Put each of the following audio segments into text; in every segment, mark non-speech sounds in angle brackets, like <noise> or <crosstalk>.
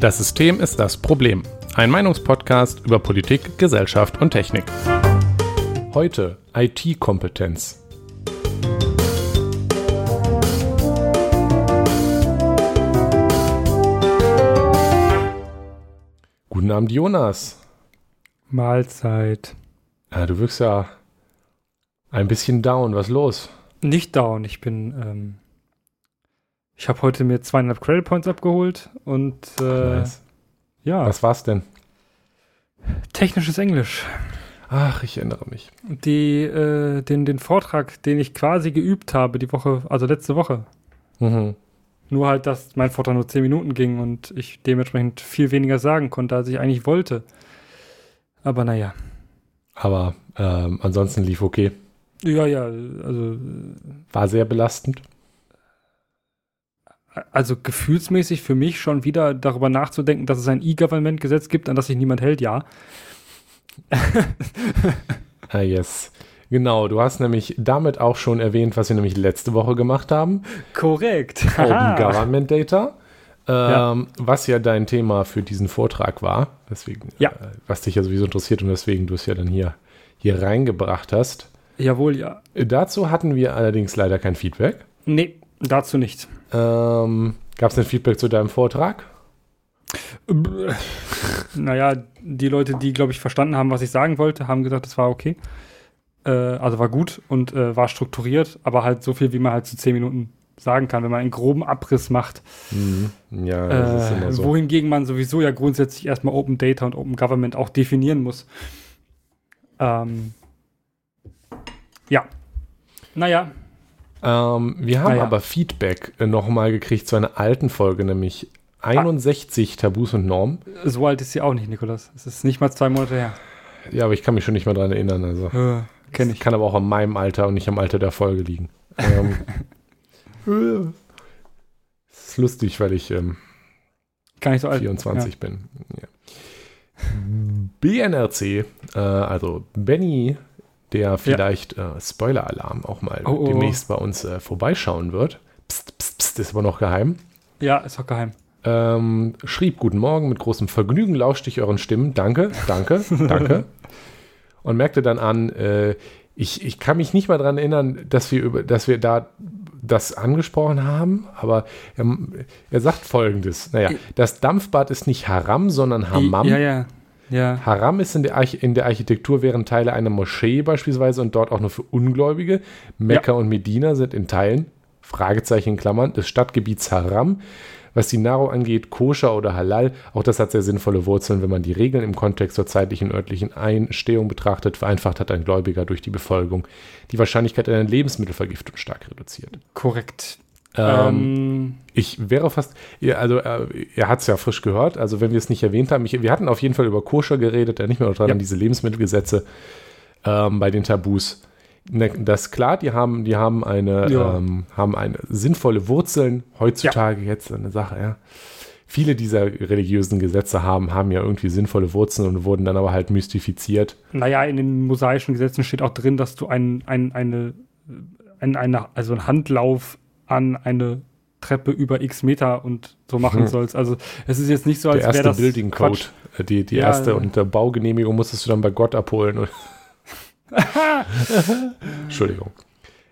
Das System ist das Problem. Ein Meinungspodcast über Politik, Gesellschaft und Technik. Heute IT-Kompetenz. Guten Abend, Jonas. Mahlzeit. Ja, du wirkst ja ein bisschen down. Was ist los? Nicht down. Ich bin. Ähm, ich habe heute mir zweieinhalb Credit Points abgeholt und. Äh, Nice. Ja, Was war's denn? technisches Englisch. Ach, ich erinnere mich. Die, äh, den, den Vortrag, den ich quasi geübt habe, die Woche, also letzte Woche. Mhm. Nur halt, dass mein Vortrag nur 10 Minuten ging und ich dementsprechend viel weniger sagen konnte, als ich eigentlich wollte. Aber naja. Aber ähm, ansonsten lief okay. Ja, ja, also, War sehr belastend. also gefühlsmäßig für mich schon wieder darüber nachzudenken, dass es ein E-Government-Gesetz gibt, an das sich niemand hält, ja. Ah, yes. Genau, du hast nämlich damit auch schon erwähnt, was wir nämlich letzte Woche gemacht haben. Korrekt. Open Government Data. Ähm, Ja. Was ja dein Thema für diesen Vortrag war. Deswegen, Ja. äh, was dich ja sowieso interessiert und weswegen du es ja dann hier, hier reingebracht hast. Jawohl, ja. Äh, Dazu hatten wir allerdings leider kein Feedback. Nee, dazu nicht. Ähm, Gab es ein Feedback zu deinem Vortrag? Naja, die Leute, die, glaube ich, verstanden haben, was ich sagen wollte, haben gesagt, es war okay. Äh, also war gut und äh, war strukturiert, aber halt so viel, wie man halt zu 10 Minuten sagen kann, wenn man einen groben Abriss macht. Ja, das ist Äh, immer so. Wohingegen man sowieso ja grundsätzlich erstmal Open Data und Open Government auch definieren muss. Ähm, ja. Naja, Ähm, wir haben Naja. aber Feedback äh, nochmal gekriegt zu einer alten Folge, nämlich 61 Tabus und Normen. so alt ist sie auch nicht, Nikolas. Es ist nicht mal zwei Monate her. Ja, aber ich kann mich schon nicht mehr dran erinnern. Also. Äh, Kenn ich. Kann aber auch an meinem Alter und nicht am Alter der Folge liegen. ähm, <laughs> ist lustig, weil ich ähm, Gar nicht so alt. 24 bin. Ja. BNRC, äh, also Benny, der vielleicht äh, Spoiler-Alarm auch mal Oh, oh, oh. demnächst bei uns äh, vorbeischauen wird. Psst, psst, psst, ist aber noch geheim. Ja. ja, ist auch geheim. Ähm, schrieb Guten Morgen, mit großem Vergnügen lauschte ich euren Stimmen. Danke, danke, danke. <laughs> Und merkte dann an, äh, ich, ich kann mich nicht mal daran erinnern, dass wir, über, dass wir da das angesprochen haben, aber er, er sagt folgendes: Naja, das Dampfbad ist nicht Haram, sondern Hammam. Ja, ja. Ja. Haram ist in der, Arch in der Architektur wären Teile einer Moschee beispielsweise und dort auch nur für Ungläubige. Mekka und Medina sind in Teilen, Fragezeichen in Klammern, des Stadtgebiets Haram. Was die Nahrung angeht, koscher oder halal, auch das hat sehr sinnvolle Wurzeln, wenn man die Regeln im Kontext zur zeitlichen und örtlichen Einstehung betrachtet. Vereinfacht hat ein Gläubiger durch die Befolgung die Wahrscheinlichkeit einer Lebensmittelvergiftung stark reduziert. Korrekt. Ähm, Ähm, ich wäre fast, ja, also äh, er hat es ja frisch gehört, also wenn wir es nicht erwähnt haben, ich, wir hatten auf jeden Fall über Koscher geredet, ja nicht mehr dran, Ja. diese Lebensmittelgesetze ähm, bei den Tabus. Ne, das ist klar, die haben, die haben eine, Ja. ähm, haben eine sinnvolle Wurzeln, heutzutage jetzt eine Sache, ja. Viele dieser religiösen Gesetze haben, haben ja irgendwie sinnvolle Wurzeln und wurden dann aber halt mystifiziert. naja, in den mosaischen Gesetzen steht auch drin, dass du ein, ein, eine, ein, eine, also einen Handlauf an eine Treppe über x Meter und so machen Hm. sollst. Also es ist jetzt nicht so, als wäre das Building Code, Quatsch. äh, die, die Ja, erste und der Baugenehmigung musstest du dann bei Gott abholen. <laughs> Entschuldigung.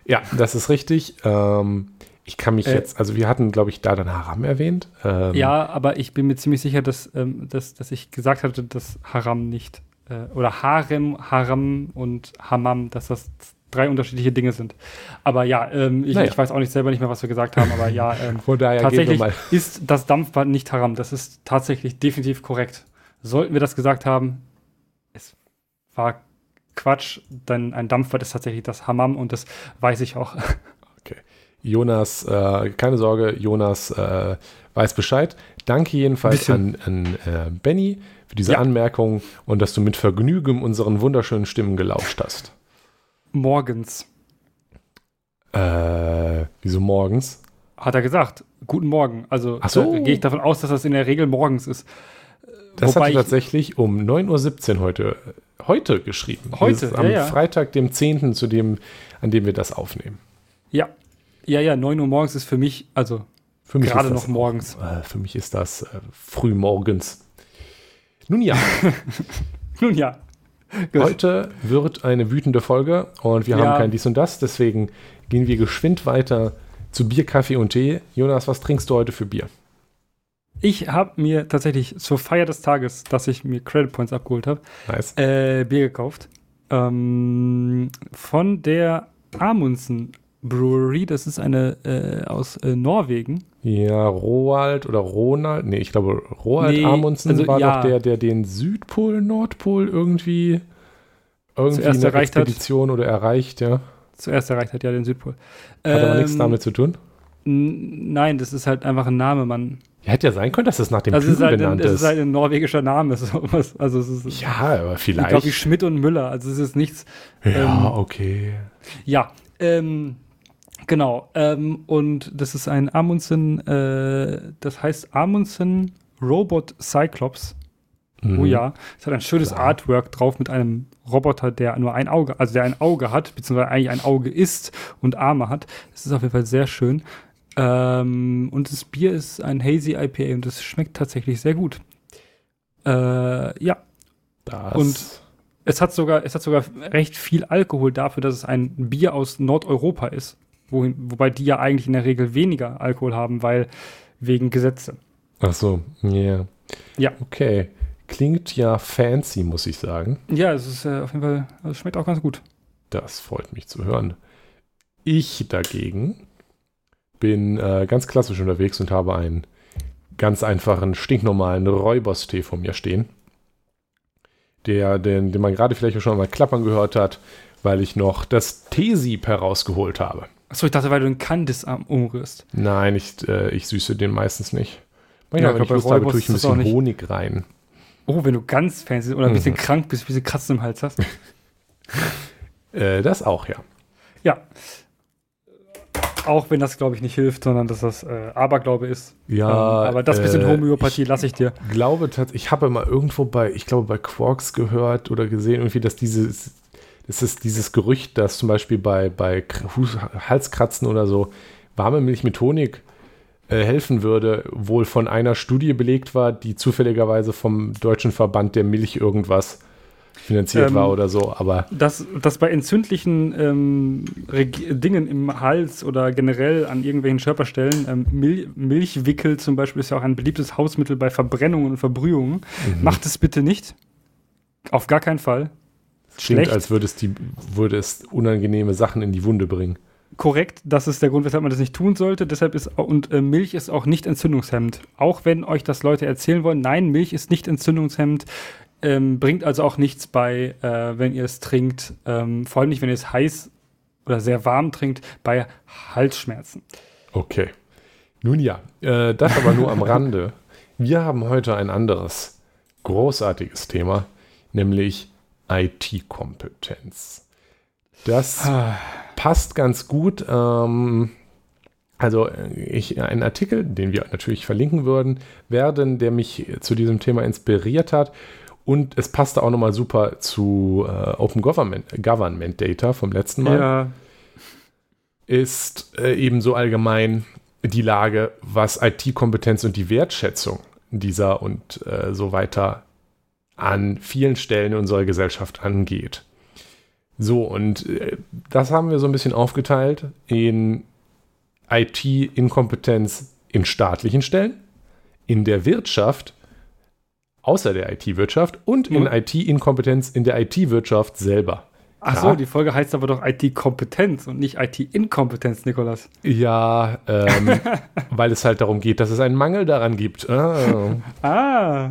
Ja, das ist richtig. Ähm, ich kann mich Äh, jetzt, also wir hatten, glaube ich, da dann Haram erwähnt. Ähm, Ja, aber ich bin mir ziemlich sicher, dass, ähm, dass, dass ich gesagt hatte, dass Haram nicht, äh, oder Harem, Haram und Hammam, dass das drei unterschiedliche Dinge sind. Aber ja, ähm, ich, Naja. ich weiß auch nicht selber nicht mehr, was wir gesagt haben, aber ja, ähm, <laughs> Von daher tatsächlich ist das Dampfbad nicht Haram. Das ist tatsächlich definitiv korrekt. Sollten wir das gesagt haben, es war Quatsch, denn ein Dampfbad ist tatsächlich das Hammam und das weiß ich auch. <laughs> Jonas, äh, keine Sorge, Jonas äh, weiß Bescheid. Danke jedenfalls an, Bisschen. an äh, Benny für diese Ja. Anmerkung und dass du mit Vergnügen unseren wunderschönen Stimmen gelauscht hast. Morgens Äh, wieso morgens? hat er gesagt, guten Morgen. Also so. äh, gehe ich davon aus, dass das in der Regel morgens ist. Das Wobei hat er tatsächlich um 9.17 Uhr heute, heute geschrieben. Heute, am ja, ja. Freitag, dem 10., zu dem, an dem wir das aufnehmen. Ja. Ja, ja, 9 Uhr morgens ist für mich, also Für mich gerade noch morgens. Äh, für mich ist das äh, früh morgens. Nun ja, <laughs> Nun ja. Heute wird eine wütende Folge und wir Ja. haben kein dies und das, deswegen gehen wir geschwind weiter zu Bier, Kaffee und Tee. Jonas, was trinkst du heute für Bier? Ich habe mir tatsächlich zur Feier des Tages, dass ich mir Credit Points abgeholt habe, Nice. äh, Bier gekauft. Ähm, von der Amundsen Brewery. Das ist eine äh, aus äh, Norwegen. Ja, Roald oder Ronald, nee, ich glaube, Roald Nee, Amundsen also war ja. doch der, der den Südpol, Nordpol irgendwie, irgendwie Zuerst eine erreicht hat. Expedition oder erreicht, ja. Zuerst erreicht hat ja den Südpol. Hat aber nichts Ähm, damit zu tun. Nein, das ist halt einfach ein Name, Mann. Ja, hätte ja sein können, dass das nach dem Also ist, Typen halt ein, benannt es ist. ist halt ein norwegischer Name. <laughs> So was. Also es ist, ja, aber ich glaube, vielleicht. wie Schmidt und Müller. Also es ist nichts. ja, ähm, okay. Ja, ähm, genau. Ähm, und das ist ein Amundsen, äh, das heißt Amundsen Robot Cyclops. Oh Mhm. ja, es hat ein schönes Klar. Artwork drauf mit einem Roboter, der nur ein Auge, also der ein Auge hat, beziehungsweise eigentlich ein Auge ist und Arme hat. Es ist auf jeden Fall sehr schön. Ähm, und das Bier ist ein Hazy IPA und das schmeckt tatsächlich sehr gut. Äh, ja, Das, und- es hat sogar, es hat sogar recht viel Alkohol dafür, dass es ein Bier aus Nordeuropa ist. Wohin, wobei die ja eigentlich in der Regel weniger Alkohol haben, weil wegen Gesetze. ach so, yeah. Ja. Okay. Klingt ja fancy, muss ich sagen. Ja, es ist äh, auf jeden Fall, also es schmeckt auch ganz gut. Das freut mich zu hören. Ich dagegen bin äh, ganz klassisch unterwegs und habe einen ganz einfachen, stinknormalen Räuberstee vor mir stehen. Der, den, den man gerade vielleicht schon mal klappern gehört hat, weil ich noch das Teesieb herausgeholt habe. Achso, ich dachte, weil du einen Kandis umrührst. Nein, ich, äh, ich süße den meistens nicht. Manchmal, Ja, wenn ich Lust habe, tue ich ein bisschen. Honig rein. Oh, wenn du ganz fancy oder ein bisschen Mhm. krank bist, ein bisschen Kratzen im Hals hast. <laughs> Äh, das auch, ja. ja. Auch wenn das, glaube ich, nicht hilft, sondern dass das äh, Aberglaube ist. Ja, ähm, aber das bisschen äh, Homöopathie lasse ich dir. glaube tatsächlich, ich habe mal irgendwo bei, ich glaube bei Quarks gehört oder gesehen, irgendwie, dass dieses, ist dieses Gerücht, dass zum Beispiel bei, bei Halskratzen oder so warme Milch mit Honig äh, helfen würde, wohl von einer Studie belegt war, die zufälligerweise vom Deutschen Verband der Milch irgendwas finanziert Ähm, war oder so, aber Dass, dass bei entzündlichen ähm, Dingen im Hals oder generell an irgendwelchen Körperstellen, ähm, Mil Milchwickel zum Beispiel ist ja auch ein beliebtes Hausmittel bei Verbrennungen und Verbrühungen. mhm. Macht es bitte nicht. Auf gar keinen Fall. Klingt, schlecht. als würde es, die, würde es unangenehme Sachen in die Wunde bringen. Korrekt, das ist der Grund, weshalb man das nicht tun sollte. Deshalb ist und äh, Milch ist auch nicht entzündungshemmend. Auch wenn euch das Leute erzählen wollen, nein, Milch ist nicht entzündungshemmend. Ähm, bringt also auch nichts bei, äh, wenn ihr es trinkt. Ähm, vor allem nicht, wenn ihr es heiß oder sehr warm trinkt, bei Halsschmerzen. Okay. Nun ja, äh, das aber nur am Rande. Wir haben heute ein anderes großartiges Thema, nämlich IT-Kompetenz. Das passt ganz gut. Ähm, also äh, ich, ein Artikel, den wir natürlich verlinken würden, werden, der mich zu diesem Thema inspiriert hat. Und es passte auch nochmal super zu äh, Open Government, Government Data vom letzten Mal Ja, ist äh, ebenso allgemein die Lage, was IT-Kompetenz und die Wertschätzung dieser und äh, so weiter an vielen Stellen unserer Gesellschaft angeht. So, und äh, das haben wir so ein bisschen aufgeteilt in IT-Inkompetenz in staatlichen Stellen, in der Wirtschaft, außer der IT-Wirtschaft und in Mhm. IT-Inkompetenz in der IT-Wirtschaft selber. Ach Ja. so, die Folge heißt aber doch IT-Kompetenz und nicht IT-Inkompetenz, Nikolas. Ja, ähm, <laughs> weil es halt darum geht, dass es einen Mangel daran gibt. Ah. Ah,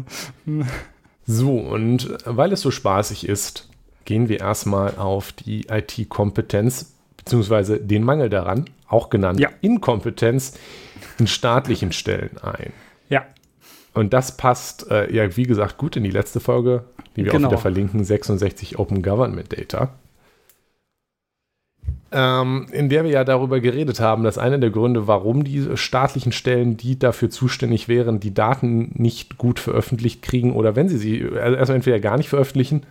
So, und weil es so spaßig ist, gehen wir erstmal auf die IT-Kompetenz, beziehungsweise den Mangel daran, auch genannt Ja. Inkompetenz, in staatlichen Stellen ein. ja. Und das passt, äh, ja, wie gesagt, gut in die letzte Folge, die wir Genau. auch wieder verlinken, 66 Open Government Data. Ähm, in der wir ja darüber geredet haben, dass einer der Gründe, warum die staatlichen Stellen, die dafür zuständig wären, die Daten nicht gut veröffentlicht kriegen oder wenn sie sie, also erstmal entweder gar nicht veröffentlichen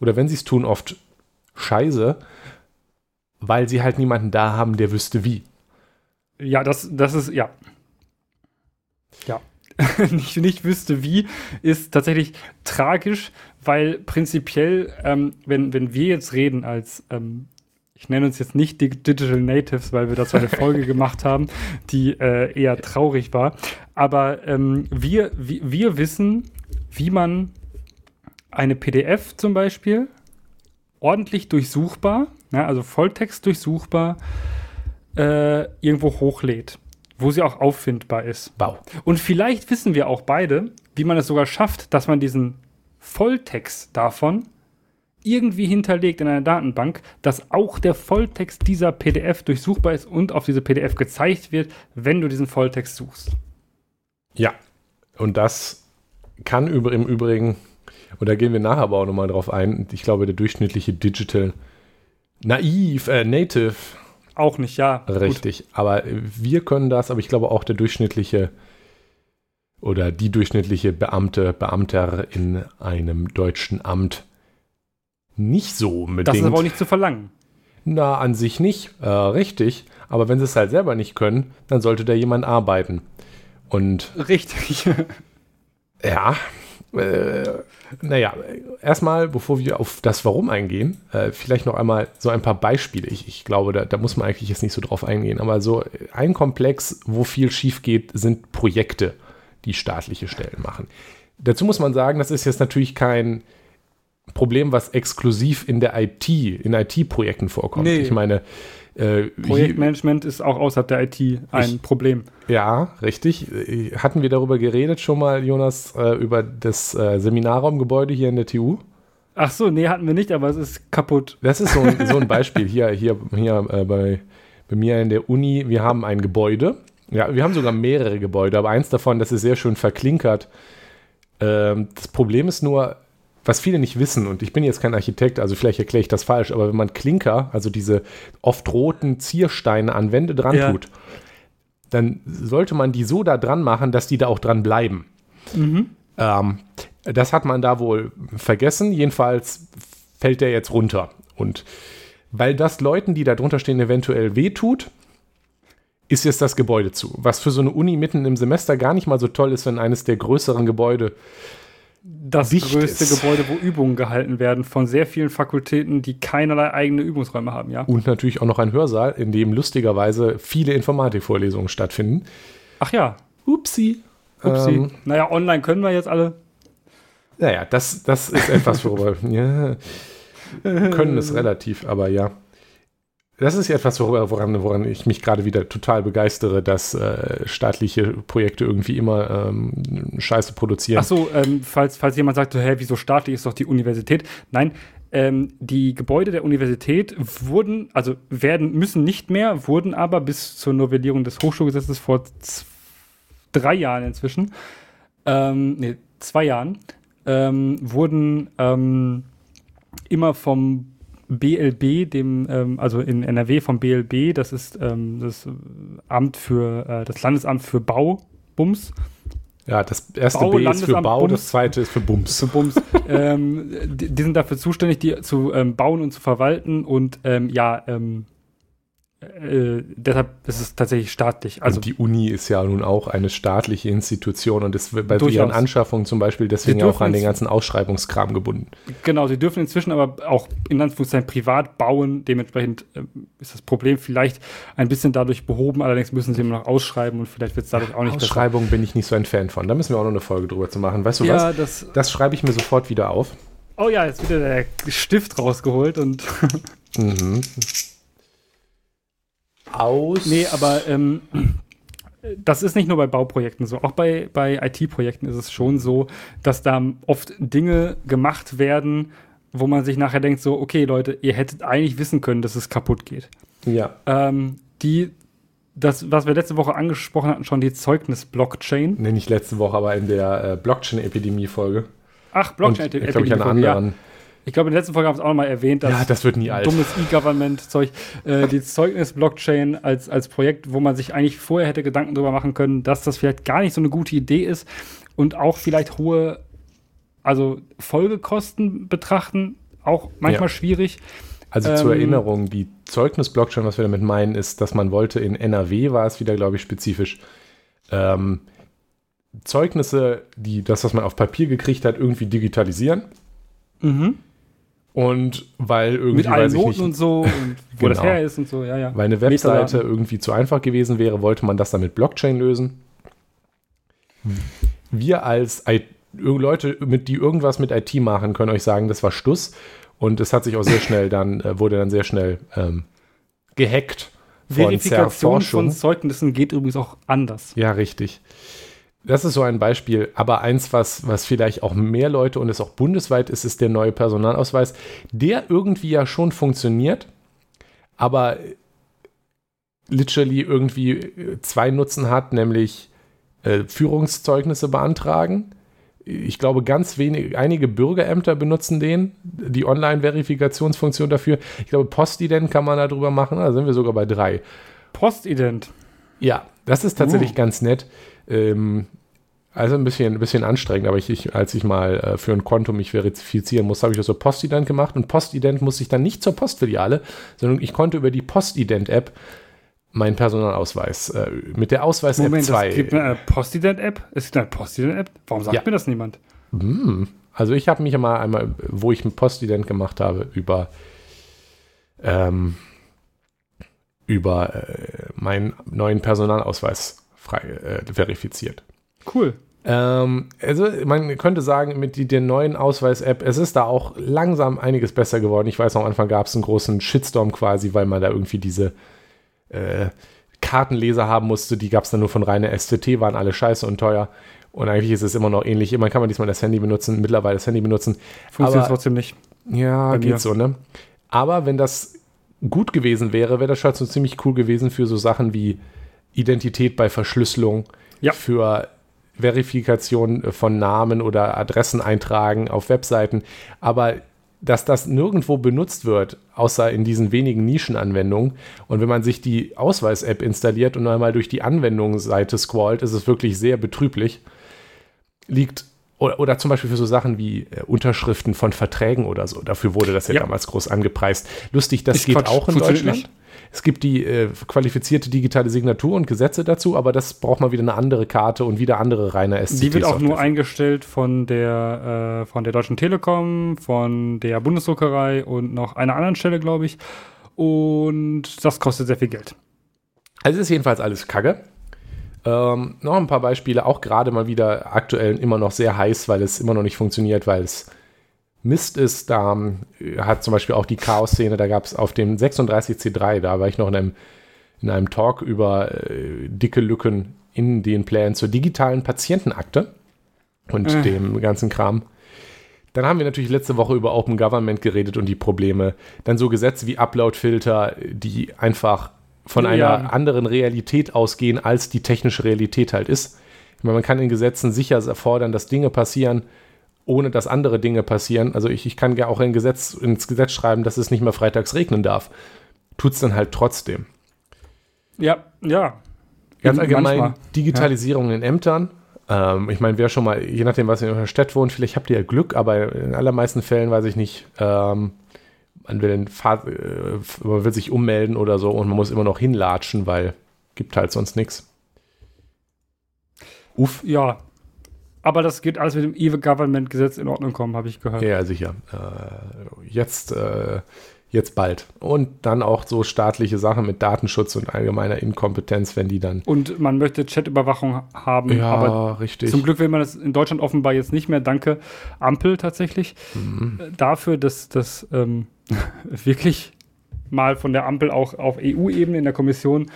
oder wenn sie es tun, oft scheiße, weil sie halt niemanden da haben, der wüsste wie. Ja, das, das ist, ja. Ja. <laughs> nicht, nicht wüsste wie, ist tatsächlich tragisch, weil prinzipiell, ähm, wenn, wenn wir jetzt reden als, ähm, ich nenne uns jetzt nicht Digital Natives, weil wir dazu eine <laughs> Folge gemacht haben, die äh, eher traurig war, aber ähm, wir, wir, wir wissen, wie man eine PDF zum Beispiel ordentlich durchsuchbar, ja, also Volltext durchsuchbar, äh, irgendwo hochlädt, wo sie auch auffindbar ist. Wow. Und vielleicht wissen wir auch beide, wie man es sogar schafft, dass man diesen Volltext davon irgendwie hinterlegt in einer Datenbank, dass auch der Volltext dieser PDF durchsuchbar ist und auf diese PDF gezeigt wird, wenn du diesen Volltext suchst. Ja, und das kann über, im Übrigen, und da gehen wir nachher aber auch nochmal drauf ein, ich glaube, der durchschnittliche Digital Naiv, äh, Native. Auch nicht, ja. Richtig, gut. aber wir können das, aber ich glaube auch der durchschnittliche oder die durchschnittliche Beamte, Beamter in einem deutschen Amt nicht so unbedingt. Das ist aber auch nicht zu verlangen. Na, an sich nicht, äh, richtig. Aber wenn sie es halt selber nicht können, dann sollte da jemand arbeiten. Und. Richtig. <laughs> ja. Äh, naja, erstmal, bevor wir auf das Warum eingehen, äh, vielleicht noch einmal so ein paar Beispiele. Ich, ich glaube, da, da, muss man eigentlich jetzt nicht so drauf eingehen. Aber so ein Komplex, wo viel schief geht, sind Projekte, die staatliche Stellen machen. Dazu muss man sagen, das ist jetzt natürlich kein Problem, was exklusiv in der IT, in IT-Projekten vorkommt. Nee. Ich meine, äh, Projektmanagement ist auch außerhalb der IT ein ich, Problem. Ja, richtig. Hatten wir darüber geredet schon mal, Jonas, äh, über das äh, Seminarraumgebäude hier in der TU? Ach so, nee, hatten wir nicht, aber es ist kaputt. Das ist so ein, so ein <laughs> Beispiel hier, hier, hier äh, bei, bei mir in der Uni. Wir haben ein Gebäude. Ja, wir haben sogar mehrere Gebäude, aber eins davon, das ist sehr schön verklinkert. Ähm, das Problem ist nur, was viele nicht wissen, und ich bin jetzt kein Architekt, also vielleicht erkläre ich das falsch, aber wenn man Klinker, also diese oft roten Ziersteine an Wände dran ja. tut, dann sollte man die so da dran machen, dass die da auch dran bleiben. Mhm. Ähm, das hat man da wohl vergessen. Jedenfalls fällt der jetzt runter. Und weil das Leuten, die da drunter stehen, eventuell wehtut, ist jetzt das Gebäude zu. Was für so eine Uni mitten im Semester gar nicht mal so toll ist, wenn eines der größeren Gebäude das größte ist. Gebäude, wo Übungen gehalten werden von sehr vielen Fakultäten, die keinerlei eigene Übungsräume haben, ja. Und natürlich auch noch ein Hörsaal, in dem lustigerweise viele Informatikvorlesungen stattfinden. Ach ja. Upsi. Upsi. Ähm, naja, online können wir jetzt alle. Naja, das, das ist etwas, worüber. ja, <laughs> können es relativ, aber ja. Das ist etwas, woran, woran ich mich gerade wieder total begeistere, dass äh, staatliche Projekte irgendwie immer ähm, Scheiße produzieren. Ach so, ähm, falls, falls jemand sagt, hä, wieso staatlich ist doch die Universität? Nein, ähm, die Gebäude der Universität wurden, also werden, müssen nicht mehr, wurden aber bis zur Novellierung des Hochschulgesetzes vor drei Jahren inzwischen, ähm, nee, zwei Jahren, ähm, wurden ähm, immer vom BLB, dem, ähm, also in NRW vom BLB, das ist ähm, das Amt für, äh, das Landesamt für Baubums. Ja, das erste Bau, B ist für Bau, Bums, das zweite ist für Bums. Für Bums. <laughs> ähm, die, die, sind dafür zuständig, die zu ähm, bauen und zu verwalten und ähm, ja, ähm, äh, deshalb ist es tatsächlich staatlich. Also und die Uni ist ja nun auch eine staatliche Institution und ist bei durchaus. ihren Anschaffungen zum Beispiel deswegen auch an den ganzen Ausschreibungskram gebunden. Genau, sie dürfen inzwischen aber auch in Anführungszeichen privat bauen. Dementsprechend äh, ist das Problem vielleicht ein bisschen dadurch behoben. Allerdings müssen sie immer noch ausschreiben und vielleicht wird es dadurch auch nicht besser. Ausschreibung bin ich nicht so ein Fan von. Da müssen wir auch noch eine Folge drüber zu machen. Weißt du ja, was? Das, das schreibe ich mir sofort wieder auf. Oh ja, jetzt wieder der Stift rausgeholt und. mhm aus. Nee, aber ähm, das ist nicht nur bei Bauprojekten so. Auch bei, bei IT-Projekten ist es schon so, dass da oft Dinge gemacht werden, wo man sich nachher denkt: so, okay, Leute, ihr hättet eigentlich wissen können, dass es kaputt geht. Ja. Ähm, die das, was wir letzte Woche angesprochen hatten, schon die Zeugnis-Blockchain. Nee, nicht letzte Woche, aber in der äh, Blockchain-Epidemie-Folge. Ach, Blockchain-Epidemie. Ich glaube, ich an anderen. Ja. Ich glaube, in der letzten Folge haben wir es auch nochmal erwähnt, dass ja, das wird nie alt. dummes E-Government-Zeug, äh, die <laughs> Zeugnis-Blockchain als, als Projekt, wo man sich eigentlich vorher hätte Gedanken darüber machen können, dass das vielleicht gar nicht so eine gute Idee ist und auch vielleicht hohe, also Folgekosten betrachten, auch manchmal ja. schwierig. Also Ähm, zur Erinnerung, die Zeugnis-Blockchain, was wir damit meinen, ist, dass man wollte, in NRW war es wieder, glaube ich, spezifisch, ähm, Zeugnisse, die das, was man auf Papier gekriegt hat, irgendwie digitalisieren. Mhm. Und weil irgendwie, Mit allen Noten nicht, und so und wo das <laughs> Genau. her ist und so, ja, ja. weil eine Webseite irgendwie zu einfach gewesen wäre, wollte man das dann mit Blockchain lösen. Wir als I Leute, mit, die irgendwas mit IT machen, können euch sagen, das war Stuss. Und es hat sich auch sehr schnell dann, äh, wurde dann sehr schnell ähm, gehackt von Verifikation von Zeugnissen geht übrigens auch anders. Ja, richtig. Das ist so ein Beispiel, aber eins, was, was vielleicht auch mehr Leute und es auch bundesweit ist, ist der neue Personalausweis, der irgendwie ja schon funktioniert, aber literally irgendwie äh, zwei Nutzen hat, nämlich äh, Führungszeugnisse beantragen. Ich glaube, ganz wenig, einige Bürgerämter benutzen den, die Online-Verifikationsfunktion dafür. Ich glaube, Postident kann man darüber machen, da sind wir sogar bei drei. Postident. Ja, das ist tatsächlich Uh. ganz nett. Ähm, also ein bisschen, ein bisschen anstrengend, aber ich, ich, als ich mal äh, für ein Konto mich verifizieren muss, habe ich das so Postident gemacht und Postident musste ich dann nicht zur Postfiliale, sondern ich konnte über die Postident-App meinen Personalausweis äh, mit der Ausweis-App Moment, 2. es gibt eine Postident-App? Es gibt eine Postident-App? Warum sagt Ja. mir das niemand? Hm. Also ich habe mich mal einmal, wo ich ein Postident gemacht habe, über ähm, über äh, meinen neuen Personalausweis frei äh, verifiziert. Cool. Ähm, also man könnte sagen, mit die, der neuen Ausweis-App, es ist da auch langsam einiges besser geworden. Ich weiß, am Anfang gab es einen großen Shitstorm quasi, weil man da irgendwie diese äh, Kartenleser haben musste. Die gab es dann nur von reiner STT, waren alle scheiße und teuer. Und eigentlich ist es immer noch ähnlich. Immer kann man diesmal das Handy benutzen, mittlerweile das Handy benutzen. Funktioniert trotzdem nicht. Ja, geht so, ne? Aber wenn das gut gewesen wäre, wäre das schon so ziemlich cool gewesen für so Sachen wie Identität bei Verschlüsselung, Ja. für Verifikation von Namen oder Adressen eintragen auf Webseiten. Aber dass das nirgendwo benutzt wird, außer in diesen wenigen Nischenanwendungen. Und wenn man sich die Ausweis-App installiert und einmal durch die Anwendungsseite scrollt, ist es wirklich sehr betrüblich. Liegt oder, oder zum Beispiel für so Sachen wie äh, Unterschriften von Verträgen oder so. Dafür wurde das ja, Ja. damals groß angepreist. Lustig, das Ist geht Quatsch, auch in Deutschland. Es gibt die äh, qualifizierte digitale Signatur und Gesetze dazu, aber das braucht mal wieder eine andere Karte und wieder andere reine SCT. Die wird auch nur eingestellt von der, äh, von der Deutschen Telekom, von der Bundesdruckerei und noch einer anderen Stelle, glaube ich. Und das kostet sehr viel Geld. Also es ist jedenfalls alles Kacke. Ähm, noch ein paar Beispiele, auch gerade mal wieder aktuell immer noch sehr heiß, weil es immer noch nicht funktioniert, weil es Mist ist. Da ähm, hat zum Beispiel auch die Chaos-Szene, da gab es auf dem 36C3, da war ich noch in einem, in einem Talk über äh, dicke Lücken in den Plänen zur digitalen Patientenakte und Äh. dem ganzen Kram. Dann haben wir natürlich letzte Woche über Open Government geredet und die Probleme. Dann so Gesetze wie Upload-Filter, die einfach von Ja. einer anderen Realität ausgehen, als die technische Realität halt ist. Ich meine, man kann in Gesetzen sicher erfordern, dass Dinge passieren, ohne dass andere Dinge passieren. Also ich, ich kann ja auch ein Gesetz, ins Gesetz schreiben, dass es nicht mehr freitags regnen darf. Tut es dann halt trotzdem. Ja, ja. Ganz allgemein manchmal. Digitalisierung in Ämtern. Ähm, ich meine, wer schon mal, je nachdem, was in eurer Stadt wohnt, vielleicht habt ihr ja Glück, aber in allermeisten Fällen weiß ich nicht, ähm, man will, den Fahr äh, man will sich ummelden oder so und man muss immer noch hinlatschen, weil gibt halt sonst nichts. Uff. Ja. Aber das geht alles mit dem E-Government-Gesetz in Ordnung kommen, habe ich gehört. Ja, sicher. Äh, jetzt, äh, jetzt bald. Und dann auch so staatliche Sachen mit Datenschutz und allgemeiner Inkompetenz, wenn die dann. Und man möchte Chatüberwachung haben, Ja, aber richtig. Zum Glück will man das in Deutschland offenbar jetzt nicht mehr. Danke, Ampel tatsächlich. Mhm. Äh, Dafür, dass das ähm, <laughs> wirklich mal von der Ampel auch auf EU-Ebene in der Kommission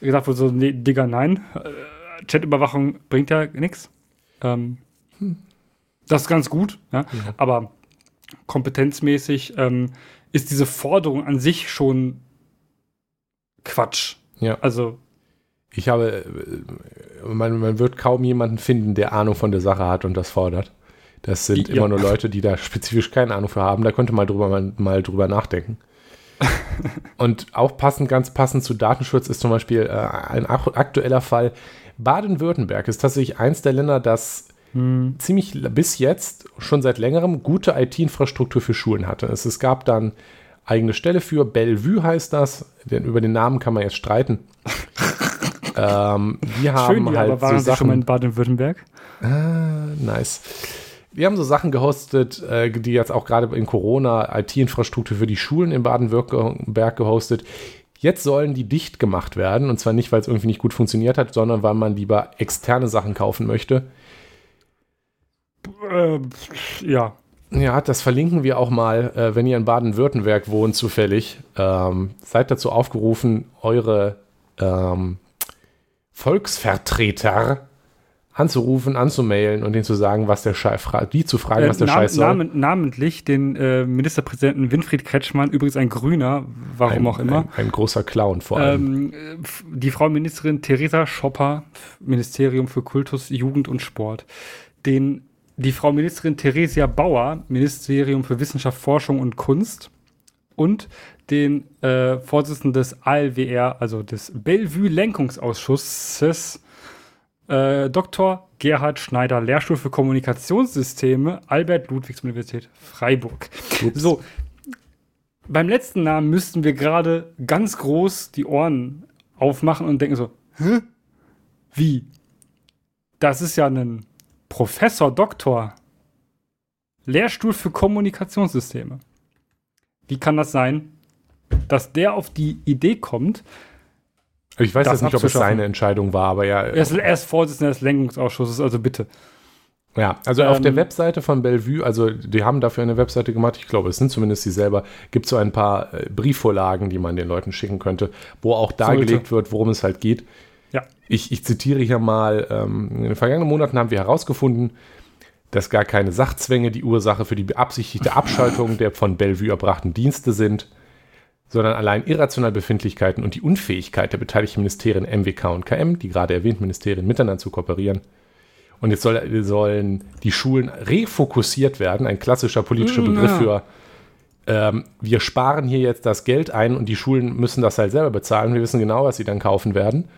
gesagt wurde: so, nee, Digga, nein, äh, Chatüberwachung bringt ja nichts. Ähm, das ist ganz gut, ja? aber kompetenzmäßig ähm, ist diese Forderung an sich schon Quatsch. Ja. Also, Ich habe, äh, man, man wird kaum jemanden finden, der Ahnung von der Sache hat und das fordert. Das sind Ja. immer nur Leute, die da spezifisch keine Ahnung für haben. Da könnte man drüber, mal, mal drüber nachdenken. <laughs> und auch passend, ganz passend zu Datenschutz ist zum Beispiel äh, ein ak aktueller Fall. Baden-Württemberg ist tatsächlich eins der Länder, das ziemlich bis jetzt schon seit längerem gute IT-Infrastruktur für Schulen hatte. Es, es gab dann eigene Stelle für. Bellevue heißt das. Denn über den Namen kann man jetzt streiten. <laughs> ähm, wir haben Schön, ja, halt aber waren so Sie schon mal Sachen. in Baden-Württemberg? Ah, nice. Wir haben so Sachen gehostet, äh, die jetzt auch gerade in Corona IT-Infrastruktur für die Schulen in Baden-Württemberg gehostet. Jetzt sollen die dicht gemacht werden. Und zwar nicht, weil es irgendwie nicht gut funktioniert hat, sondern weil man lieber externe Sachen kaufen möchte. Äh, ja. Ja, das verlinken wir auch mal, äh, wenn ihr in Baden-Württemberg wohnt, zufällig. Ähm, seid dazu aufgerufen, eure ähm, Volksvertreter anzurufen, anzumailen und denen zu sagen, was der Scheiß, die zu fragen, was der Äh, Scheiß soll. namen, namentlich den äh, Ministerpräsidenten Winfried Kretschmann, übrigens ein Grüner, warum ein, auch immer. Ein, ein großer Clown vor allem. Ähm, äh, die Frau Ministerin Theresa Schopper, Ministerium für Kultus, Jugend und Sport. Den, die Frau Ministerin Theresia Bauer, Ministerium für Wissenschaft, Forschung und Kunst. Und den äh, Vorsitzenden des ALWR, also des Bellevue-Lenkungsausschusses, äh, Dr. Gerhard Schneider, Lehrstuhl für Kommunikationssysteme, Albert-Ludwigs-Universität Freiburg. Ups. So, beim letzten Namen müssten wir gerade ganz groß die Ohren aufmachen und denken so, Hä? Wie? Das ist ja ein Professor, Doktor. Lehrstuhl für Kommunikationssysteme. Wie kann das sein, dass der auf die Idee kommt, ich weiß jetzt nicht, ob es seine Entscheidung war, aber ja. er ist, er ist Vorsitzender des Lenkungsausschusses, also bitte. Ja, also auf Ähm, der Webseite von Bellevue, also die haben dafür eine Webseite gemacht, ich glaube, es sind zumindest sie selber, gibt es so ein paar äh, Briefvorlagen, die man den Leuten schicken könnte, wo auch dargelegt wird, worum es halt geht. Ja. Ich, ich zitiere hier mal, ähm, in den vergangenen Monaten haben wir herausgefunden, dass gar keine Sachzwänge die Ursache für die beabsichtigte Abschaltung der von Bellevue erbrachten Dienste sind, sondern allein irrationale Befindlichkeiten und die Unfähigkeit der beteiligten Ministerien MWK und KM, die gerade erwähnten Ministerien, miteinander zu kooperieren. Und jetzt soll, sollen die Schulen refokussiert werden, ein klassischer politischer Mm, Begriff ja. für ähm, wir sparen hier jetzt das Geld ein und die Schulen müssen das halt selber bezahlen. Wir wissen genau, was sie dann kaufen werden.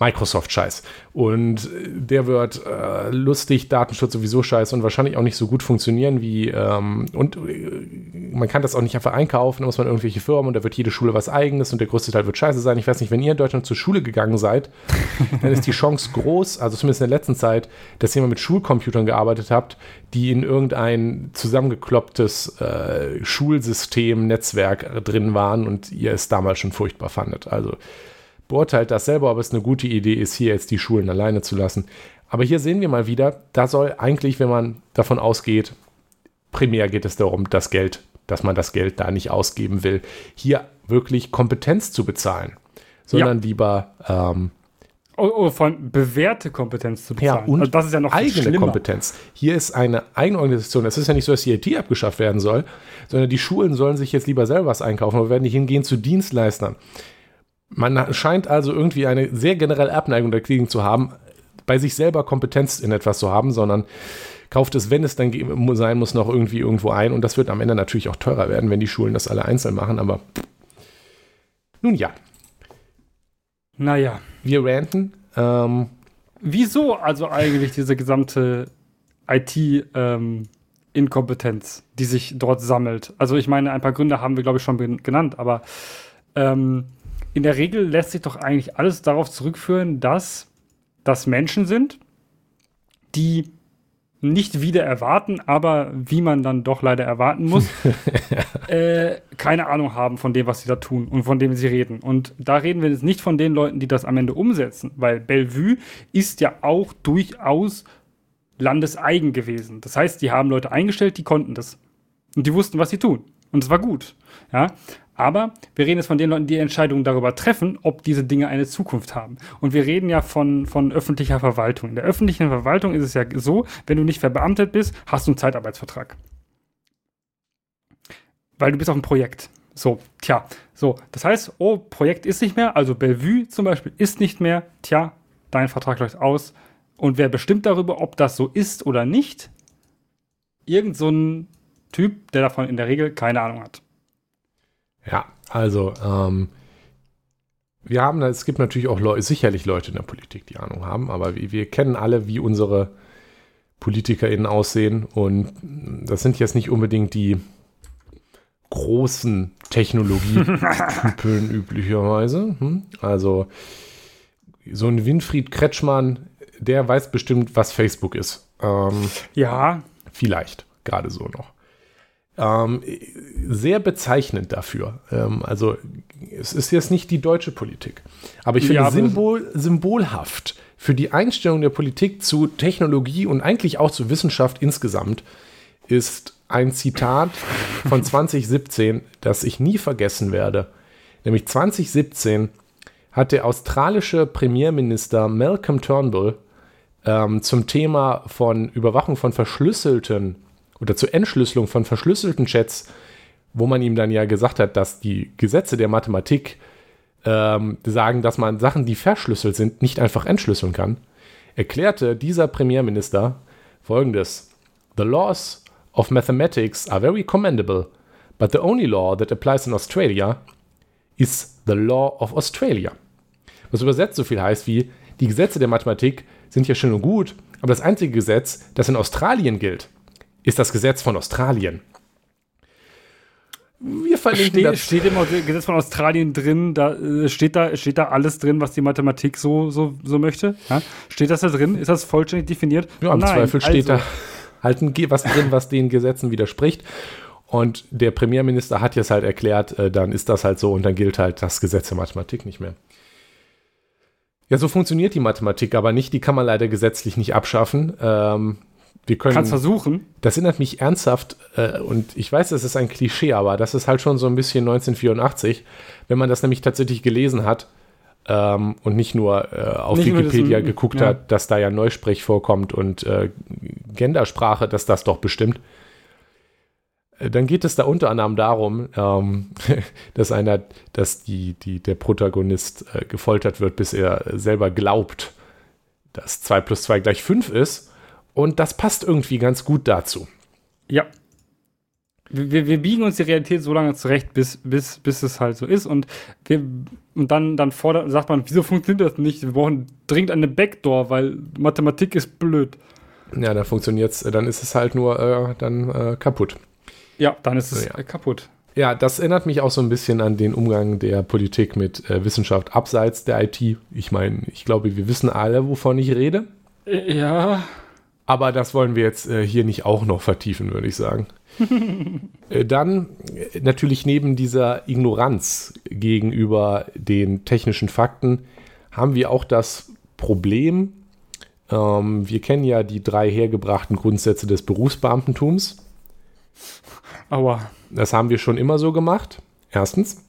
Microsoft-Scheiß. Und äh, der wird äh, lustig, Datenschutz sowieso scheiße und wahrscheinlich auch nicht so gut funktionieren wie. Ähm, und äh, man kann das auch nicht einfach einkaufen, da muss man irgendwelche Firmen und da wird jede Schule was eigenes und der größte Teil wird scheiße sein. Ich weiß nicht, wenn ihr in Deutschland zur Schule gegangen seid, <laughs> dann ist die Chance groß, also zumindest in der letzten Zeit, dass ihr mal mit Schulcomputern gearbeitet habt, die in irgendein zusammengeklopptes äh, Schulsystem, Netzwerk drin waren und ihr es damals schon furchtbar fandet. Also beurteilt das selber, ob es eine gute Idee ist, hier jetzt die Schulen alleine zu lassen. Aber hier sehen wir mal wieder, da soll eigentlich, wenn man davon ausgeht, primär geht es darum, das Geld, dass man das Geld da nicht ausgeben will, hier wirklich Kompetenz zu bezahlen, sondern lieber ähm, Oh, oh, von bewährte Kompetenz zu Ja, bezahlen. und also das ist ja noch eigene schlimmer. Kompetenz. Hier ist eine eigene Organisation. Es ist ja nicht so, dass die IT abgeschafft werden soll, sondern die Schulen sollen sich jetzt lieber selber was einkaufen oder werden nicht hingehen zu Dienstleistern. Man scheint also irgendwie eine sehr generelle Abneigung dagegen zu haben, bei sich selber Kompetenz in etwas zu haben, sondern kauft es, wenn es dann sein muss, noch irgendwie irgendwo ein. Und das wird am Ende natürlich auch teurer werden, wenn die Schulen das alle einzeln machen. Aber nun ja, Naja. wir ranten. Ähm, Wieso also eigentlich diese gesamte IT-Inkompetenz, die sich dort sammelt? Also ich meine, ein paar Gründe haben wir, glaube ich, schon genannt, aber ähm, in der Regel lässt sich doch eigentlich alles darauf zurückführen, dass das Menschen sind, die nicht wieder erwarten, aber wie man dann doch leider erwarten muss, <laughs> äh, keine Ahnung haben von dem, was sie da tun und von dem sie reden. Und da reden wir jetzt nicht von den Leuten, die das am Ende umsetzen, weil Bellevue ist ja auch durchaus landeseigen gewesen. Das heißt, die haben Leute eingestellt, die konnten das. Und die wussten, was sie tun. Und es war gut. Ja? Aber wir reden jetzt von den Leuten, die Entscheidungen darüber treffen, ob diese Dinge eine Zukunft haben. Und wir reden ja von, von öffentlicher Verwaltung. In der öffentlichen Verwaltung ist es ja so, wenn du nicht verbeamtet bist, hast du einen Zeitarbeitsvertrag. Weil du bist auf einem Projekt. So, tja, so. Das heißt, oh, Projekt ist nicht mehr, also Bellevue zum Beispiel ist nicht mehr, tja, dein Vertrag läuft aus. Und wer bestimmt darüber, ob das so ist oder nicht? Irgend so ein Typ, der davon in der Regel keine Ahnung hat. Ja, also ähm, wir haben, da- es gibt natürlich auch Leu sicherlich Leute in der Politik, die Ahnung haben, aber wir, wir kennen alle, wie unsere PolitikerInnen aussehen und das sind jetzt nicht unbedingt die großen Technologietypen <laughs> üblicherweise. Hm? Also so ein Winfried Kretschmann, der weiß bestimmt, was Facebook ist. Ähm, ja. Vielleicht, gerade so noch. Ähm, sehr bezeichnend dafür. Ähm, also es ist jetzt nicht die deutsche Politik, aber ich finde ja, Symbol, symbolhaft für die Einstellung der Politik zu Technologie und eigentlich auch zu Wissenschaft insgesamt ist ein Zitat von <laughs> 2017, das ich nie vergessen werde. Nämlich 2017 hat der australische Premierminister Malcolm Turnbull ähm, zum Thema von Überwachung von verschlüsselten oder zur Entschlüsselung von verschlüsselten Chats, wo man ihm dann ja gesagt hat, dass die Gesetze der Mathematik ähm, sagen, dass man Sachen, die verschlüsselt sind, nicht einfach entschlüsseln kann, erklärte dieser Premierminister folgendes: The laws of mathematics are very commendable, but the only law that applies in Australia is the law of Australia. Was übersetzt so viel heißt wie, die Gesetze der Mathematik sind ja schön und gut, aber das einzige Gesetz, das in Australien gilt, ist das Gesetz von Australien. Wir verlinken steht, das. Steht im Gesetz von Australien drin, da äh, steht da, steht da alles drin, was die Mathematik so, so, so möchte? Ja? Steht das da drin? Ist das vollständig definiert? Ja, im Nein, Zweifel steht also. da halt was drin, was den Gesetzen widerspricht. Und der Premierminister hat jetzt halt erklärt, äh, dann ist das halt so und dann gilt halt das Gesetz der Mathematik nicht mehr. Ja, so funktioniert die Mathematik aber nicht. Die kann man leider gesetzlich nicht abschaffen. Ähm, wir können. Kannst versuchen. Das erinnert mich ernsthaft, äh, und ich weiß, das ist ein Klischee, aber das ist halt schon so ein bisschen 1984, wenn man das nämlich tatsächlich gelesen hat ähm, und nicht nur äh, auf nicht Wikipedia das, geguckt ja. hat, dass da ja Neusprech vorkommt und äh, Gendersprache, dass das doch bestimmt. Äh, dann geht es da unter anderem darum, ähm, <laughs> dass einer, dass die, die, der Protagonist äh, gefoltert wird, bis er selber glaubt, dass 2 plus 2 gleich 5 ist. Und das passt irgendwie ganz gut dazu. Ja. Wir, wir biegen uns die Realität so lange zurecht, bis, bis, bis es halt so ist. Und, wir, und dann, dann fordert, sagt man, wieso funktioniert das nicht? Wir brauchen dringend eine Backdoor, weil Mathematik ist blöd. Ja, dann funktioniert es, dann ist es halt nur äh, dann äh, kaputt. Ja, dann ist es ja. kaputt. Ja, das erinnert mich auch so ein bisschen an den Umgang der Politik mit äh, Wissenschaft abseits der IT. Ich meine, ich glaube, wir wissen alle, wovon ich rede. Ja. Aber das wollen wir jetzt äh, hier nicht auch noch vertiefen, würde ich sagen. <laughs> äh, dann äh, natürlich neben dieser Ignoranz gegenüber den technischen Fakten haben wir auch das Problem, ähm, wir kennen ja die drei hergebrachten Grundsätze des Berufsbeamtentums. Aua. Das haben wir schon immer so gemacht. Erstens.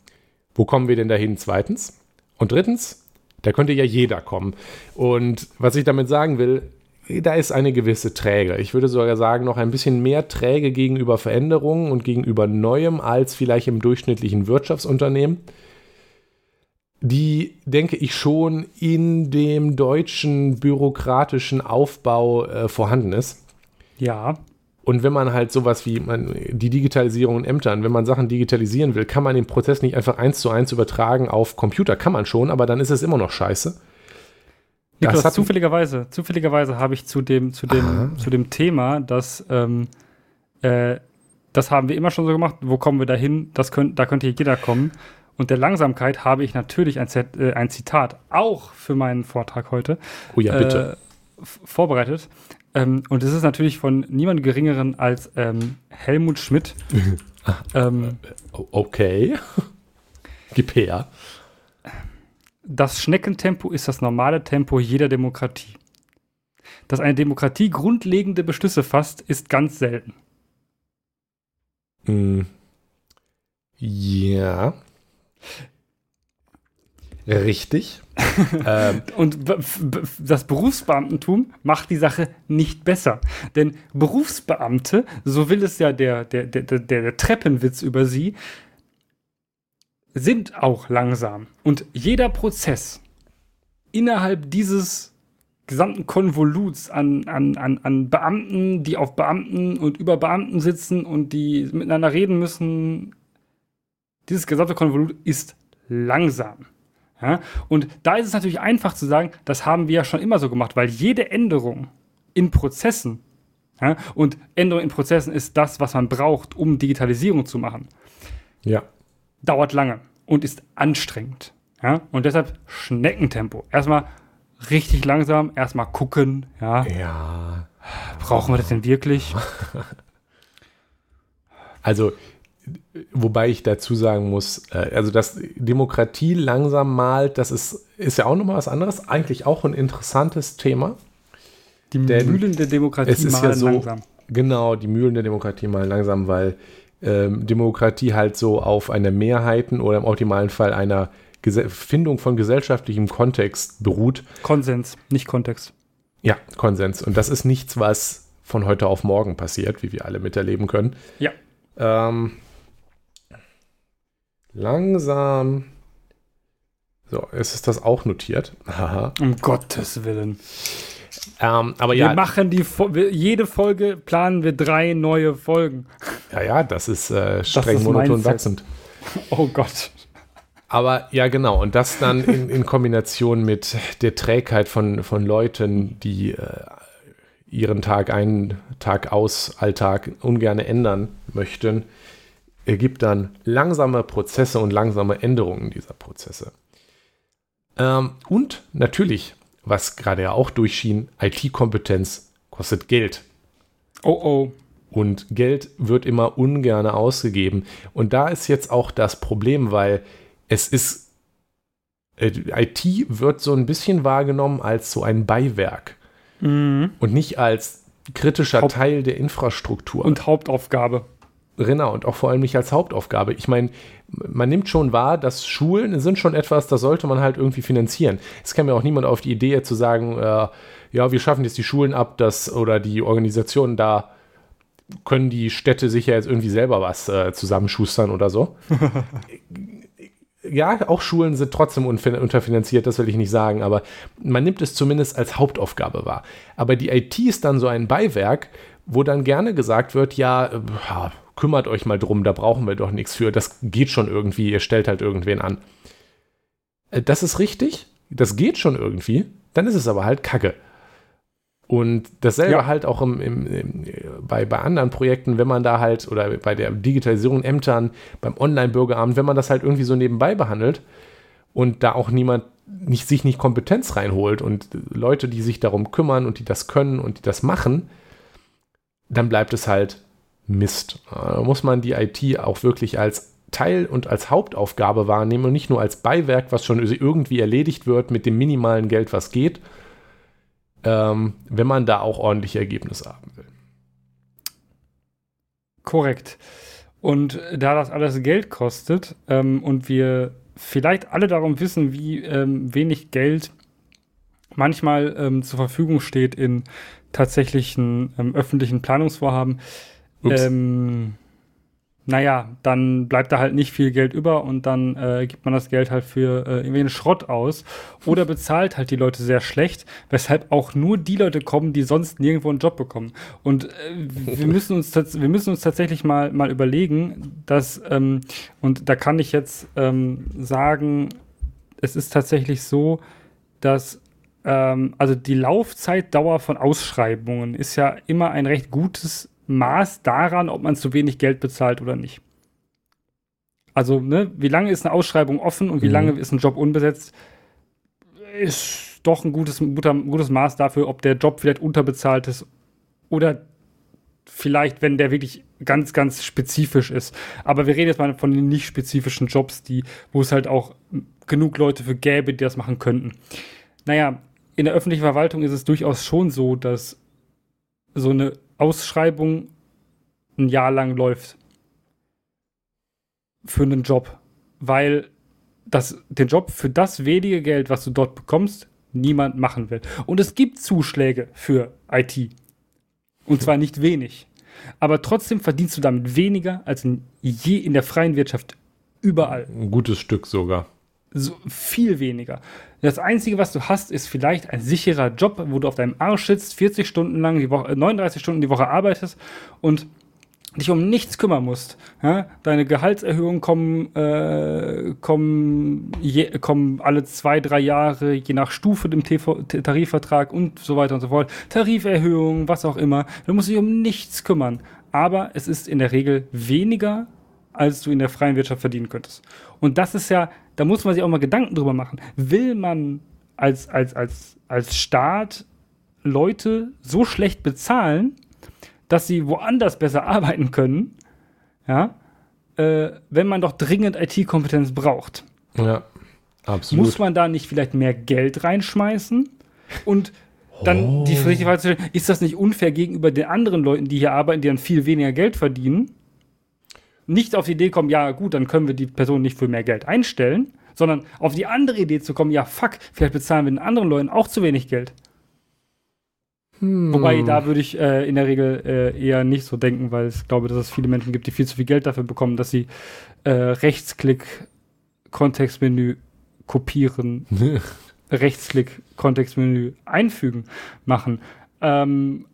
Wo kommen wir denn dahin? Zweitens. Und drittens, da könnte ja jeder kommen. Und was ich damit sagen will, da ist eine gewisse Träge. Ich würde sogar sagen, noch ein bisschen mehr Träge gegenüber Veränderungen und gegenüber Neuem als vielleicht im durchschnittlichen Wirtschaftsunternehmen, die, denke ich, schon in dem deutschen bürokratischen Aufbau äh, vorhanden ist. Ja. Und wenn man halt sowas wie man, die Digitalisierung in Ämtern, wenn man Sachen digitalisieren will, kann man den Prozess nicht einfach eins zu eins übertragen auf Computer. Kann man schon, aber dann ist es immer noch scheiße. Niklas, zufälligerweise, zufälligerweise habe ich zu dem, zu dem, zu dem Thema, dass ähm, äh, das haben wir immer schon so gemacht. Wo kommen wir dahin? Das könnt, da könnte jeder kommen. Und der Langsamkeit habe ich natürlich ein, Z, äh, ein Zitat auch für meinen Vortrag heute. Oh ja, bitte. Äh, vorbereitet. Ähm, und es ist natürlich von niemand Geringeren als ähm, Helmut Schmidt. <laughs> ähm, okay. <laughs> Gib her. Das Schneckentempo ist das normale Tempo jeder Demokratie. Dass eine Demokratie grundlegende Beschlüsse fasst, ist ganz selten. Mm. Ja. Richtig. <laughs> ähm. Und das Berufsbeamtentum macht die Sache nicht besser. Denn Berufsbeamte, so will es ja der, der, der, der, der Treppenwitz über sie, sind auch langsam. Und jeder Prozess innerhalb dieses gesamten Konvoluts an, an, an, an Beamten, die auf Beamten und über Beamten sitzen und die miteinander reden müssen, dieses gesamte Konvolut ist langsam. Ja? Und da ist es natürlich einfach zu sagen, das haben wir ja schon immer so gemacht, weil jede Änderung in Prozessen Ja? Und Änderung in Prozessen ist das, was man braucht, um Digitalisierung zu machen. Ja. Dauert lange und ist anstrengend. Ja? Und deshalb Schneckentempo. Erstmal richtig langsam, erstmal gucken. Ja? Ja. Brauchen wir das denn wirklich? <laughs> Also, wobei ich dazu sagen muss, äh, also dass Demokratie langsam malt, das ist, ist ja auch nochmal was anderes. Eigentlich auch ein interessantes Thema. Die Mühlen der Demokratie ist ja malen so- langsam. Genau, die Mühlen der Demokratie mal langsam, weil ähm, Demokratie halt so auf einer Mehrheiten oder im optimalen Fall einer Gese Findung von gesellschaftlichem Kontext beruht. Konsens, nicht Kontext. Ja, Konsens. Und das ist nichts, was von heute auf morgen passiert, wie wir alle miterleben können. Ja. Ähm, langsam. So, ist das auch notiert. Um Gottes Willen. Ähm, aber Wir ja, machen die jede Folge planen wir drei neue Folgen. ja, ja, das ist äh, streng ist monoton wachsend. <laughs> Oh Gott. Aber ja, genau. Und das dann in, in Kombination mit der Trägheit von, von Leuten, die äh, ihren Tag ein, Tag aus, Alltag ungern ändern möchten, ergibt dann langsame Prozesse und langsame Änderungen dieser Prozesse. Ähm, und natürlich, was gerade ja auch durchschien, IT-Kompetenz kostet Geld. Oh oh. Und Geld wird immer ungern ausgegeben. Und da ist jetzt auch das Problem, weil es ist, äh, IT wird so ein bisschen wahrgenommen als so ein Beiwerk Mhm. und nicht als kritischer Haupt- Teil der Infrastruktur. Und Hauptaufgabe. Genau, und auch vor allem nicht als Hauptaufgabe. Ich meine, man nimmt schon wahr, dass Schulen sind schon etwas, das sollte man halt irgendwie finanzieren. Es kam ja auch niemand auf die Idee zu sagen, äh, ja, wir schaffen jetzt die Schulen ab, dass, oder die Organisationen da können die Städte sicher jetzt irgendwie selber was äh, zusammenschustern oder so. <laughs> ja, auch Schulen sind trotzdem unterfinanziert, das will ich nicht sagen, aber man nimmt es zumindest als Hauptaufgabe wahr. Aber die IT ist dann so ein Beiwerk, wo dann gerne gesagt wird, ja, äh, ja, kümmert euch mal drum, da brauchen wir doch nichts für, das geht schon irgendwie, ihr stellt halt irgendwen an. Äh, Das ist richtig, das geht schon irgendwie, dann ist es aber halt Kacke. Und dasselbe Ja. halt auch im, im, im, bei, bei anderen Projekten, wenn man da halt, oder bei der Digitalisierung Ämtern, beim Online-Bürgeramt, wenn man das halt irgendwie so nebenbei behandelt und da auch niemand nicht, sich nicht Kompetenz reinholt und Leute, die sich darum kümmern und die das können und die das machen, dann bleibt es halt Mist. Da muss man die IT auch wirklich als Teil und als Hauptaufgabe wahrnehmen und nicht nur als Beiwerk, was schon irgendwie erledigt wird mit dem minimalen Geld, was geht, ähm, wenn man da auch ordentliche Ergebnisse haben will. Korrekt. Und da das alles Geld kostet ähm, und wir vielleicht alle darum wissen, wie ähm, wenig Geld manchmal ähm, zur Verfügung steht in tatsächlichen ähm, öffentlichen Planungsvorhaben, Ähm, naja, dann bleibt da halt nicht viel Geld über und dann äh, gibt man das Geld halt für äh, irgendwelchen Schrott aus oder bezahlt halt die Leute sehr schlecht, weshalb auch nur die Leute kommen, die sonst nirgendwo einen Job bekommen. Und äh, wir, müssen uns wir müssen uns tatsächlich mal, mal überlegen, dass, ähm, und da kann ich jetzt ähm, sagen, es ist tatsächlich so, dass ähm, also die Laufzeitdauer von Ausschreibungen ist ja immer ein recht gutes Maß daran, ob man zu wenig Geld bezahlt oder nicht. Also, ne, wie lange ist eine Ausschreibung offen und wie Mhm. lange ist ein Job unbesetzt, ist doch ein gutes, guter, gutes Maß dafür, ob der Job vielleicht unterbezahlt ist oder vielleicht, wenn der wirklich ganz, ganz spezifisch ist. Aber wir reden jetzt mal von den nicht spezifischen Jobs, die, wo es halt auch genug Leute für gäbe, die das machen könnten. Naja, in der öffentlichen Verwaltung ist es durchaus schon so, dass so eine Ausschreibung ein Jahr lang läuft für einen Job, weil das, den Job für das wenige Geld, was du dort bekommst, niemand machen will. Und es gibt Zuschläge für IT. Und zwar nicht wenig. Aber trotzdem verdienst du damit weniger als in, je in der freien Wirtschaft überall Ein gutes Stück sogar. So viel weniger. Das Einzige, was du hast, ist vielleicht ein sicherer Job, wo du auf deinem Arsch sitzt, 40 Stunden lang die Woche, äh, 39 Stunden die Woche arbeitest und dich um nichts kümmern musst. Ja? Deine Gehaltserhöhungen kommen, äh, kommen, je, kommen alle zwei, drei Jahre, je nach Stufe im TV Tarifvertrag und so weiter und so fort. Tariferhöhungen, was auch immer. Du musst dich um nichts kümmern. Aber es ist in der Regel weniger, als du in der freien Wirtschaft verdienen könntest. Und das ist ja, da muss man sich auch mal Gedanken drüber machen. Will man als, als, als, als Staat Leute so schlecht bezahlen, dass sie woanders besser <laughs> arbeiten können, ja, äh, wenn man doch dringend IT-Kompetenz braucht. Ja, absolut. Muss man da nicht vielleicht mehr Geld reinschmeißen? Und dann oh. die Frage zu stellen, ist das nicht unfair gegenüber den anderen Leuten, die hier arbeiten, die dann viel weniger Geld verdienen? Nicht auf die Idee kommen, ja gut, dann können wir die Person nicht für mehr Geld einstellen, sondern auf die andere Idee zu kommen, ja fuck, vielleicht bezahlen wir den anderen Leuten auch zu wenig Geld. Hm. Wobei, da würde ich äh, in der Regel äh, eher nicht so denken, weil ich glaube, dass es viele Menschen gibt, die viel zu viel Geld dafür bekommen, dass sie äh, Rechtsklick, Kontextmenü kopieren, <laughs> Rechtsklick, Kontextmenü einfügen machen. Ähm,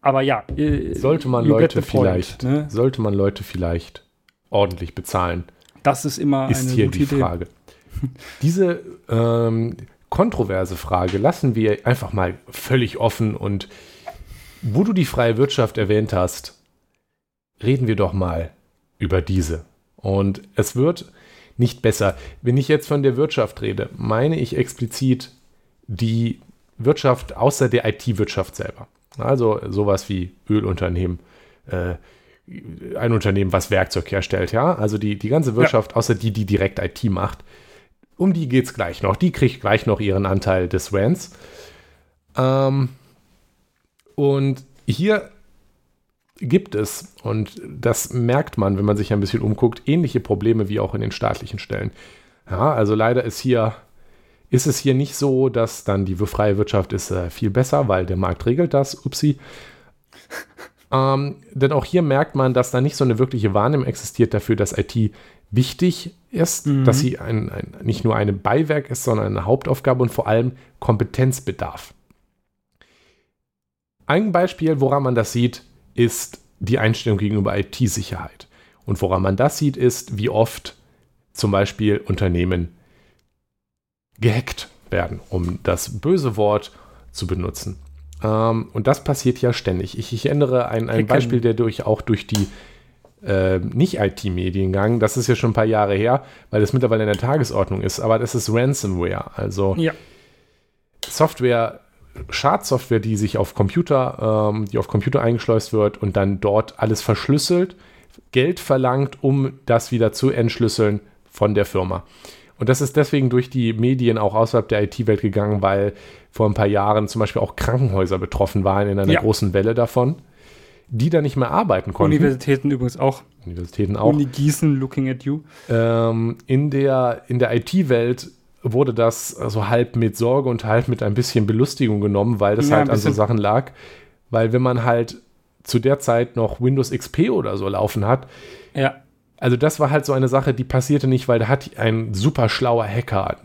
aber ja, äh, sollte man Leute vielleicht, point, ne? sollte man Leute vielleicht ordentlich bezahlen. Das ist immer ist eine hier die Idee. Frage. <laughs> Diese ähm, kontroverse Frage lassen wir einfach mal völlig offen und wo du die freie Wirtschaft erwähnt hast, reden wir doch mal über diese. Und es wird nicht besser. Wenn ich jetzt von der Wirtschaft rede, meine ich explizit die Wirtschaft außer der IT-Wirtschaft selber. Also sowas wie Ölunternehmen, äh, ein Unternehmen, was Werkzeug herstellt, ja. Also die, die ganze Wirtschaft, ja. außer die, die direkt IT macht, um die geht es gleich noch. Die kriegt gleich noch ihren Anteil des Rents. Ähm, und hier gibt es, und das merkt man, wenn man sich ein bisschen umguckt, ähnliche Probleme wie auch in den staatlichen Stellen. Ja, also leider ist hier, ist es hier nicht so, dass dann die freie Wirtschaft ist äh, viel besser, weil der Markt regelt das. Upsi. Ähm, denn auch hier merkt man, dass da nicht so eine wirkliche Wahrnehmung existiert dafür, dass IT wichtig ist, mhm. dass sie ein, ein, nicht nur ein Beiwerk ist, sondern eine Hauptaufgabe und vor allem Kompetenzbedarf. Ein Beispiel, woran man das sieht, ist die Einstellung gegenüber IT-Sicherheit. Und woran man das sieht, ist, wie oft zum Beispiel Unternehmen gehackt werden, um das böse Wort zu benutzen. Ähm, und das passiert ja ständig. Ich, ich ändere ein, ein Beispiel, der durch, auch durch die äh, Nicht-IT-Mediengang. Das ist ja schon ein paar Jahre her, weil das mittlerweile in der Tagesordnung ist. Aber das ist Ransomware. Also ja. Software, Schadsoftware, die sich auf Computer, ähm, die auf Computer eingeschleust wird und dann dort alles verschlüsselt, Geld verlangt, um das wieder zu entschlüsseln von der Firma. Und das ist deswegen durch die Medien auch außerhalb der IT-Welt gegangen, weil vor ein paar Jahren zum Beispiel auch Krankenhäuser betroffen waren in einer ja. großen Welle davon die da nicht mehr arbeiten konnten. Universitäten übrigens auch. Universitäten auch. Uni Gießen, looking at you. Ähm, in der, in der IT-Welt wurde das so halb mit Sorge und halb mit ein bisschen Belustigung genommen, weil das ja, halt an so Sachen lag. Weil wenn man halt zu der Zeit noch Windows XP oder so laufen hat, ja. Also das war halt so eine Sache, die passierte nicht, weil da hat ein super schlauer Hacker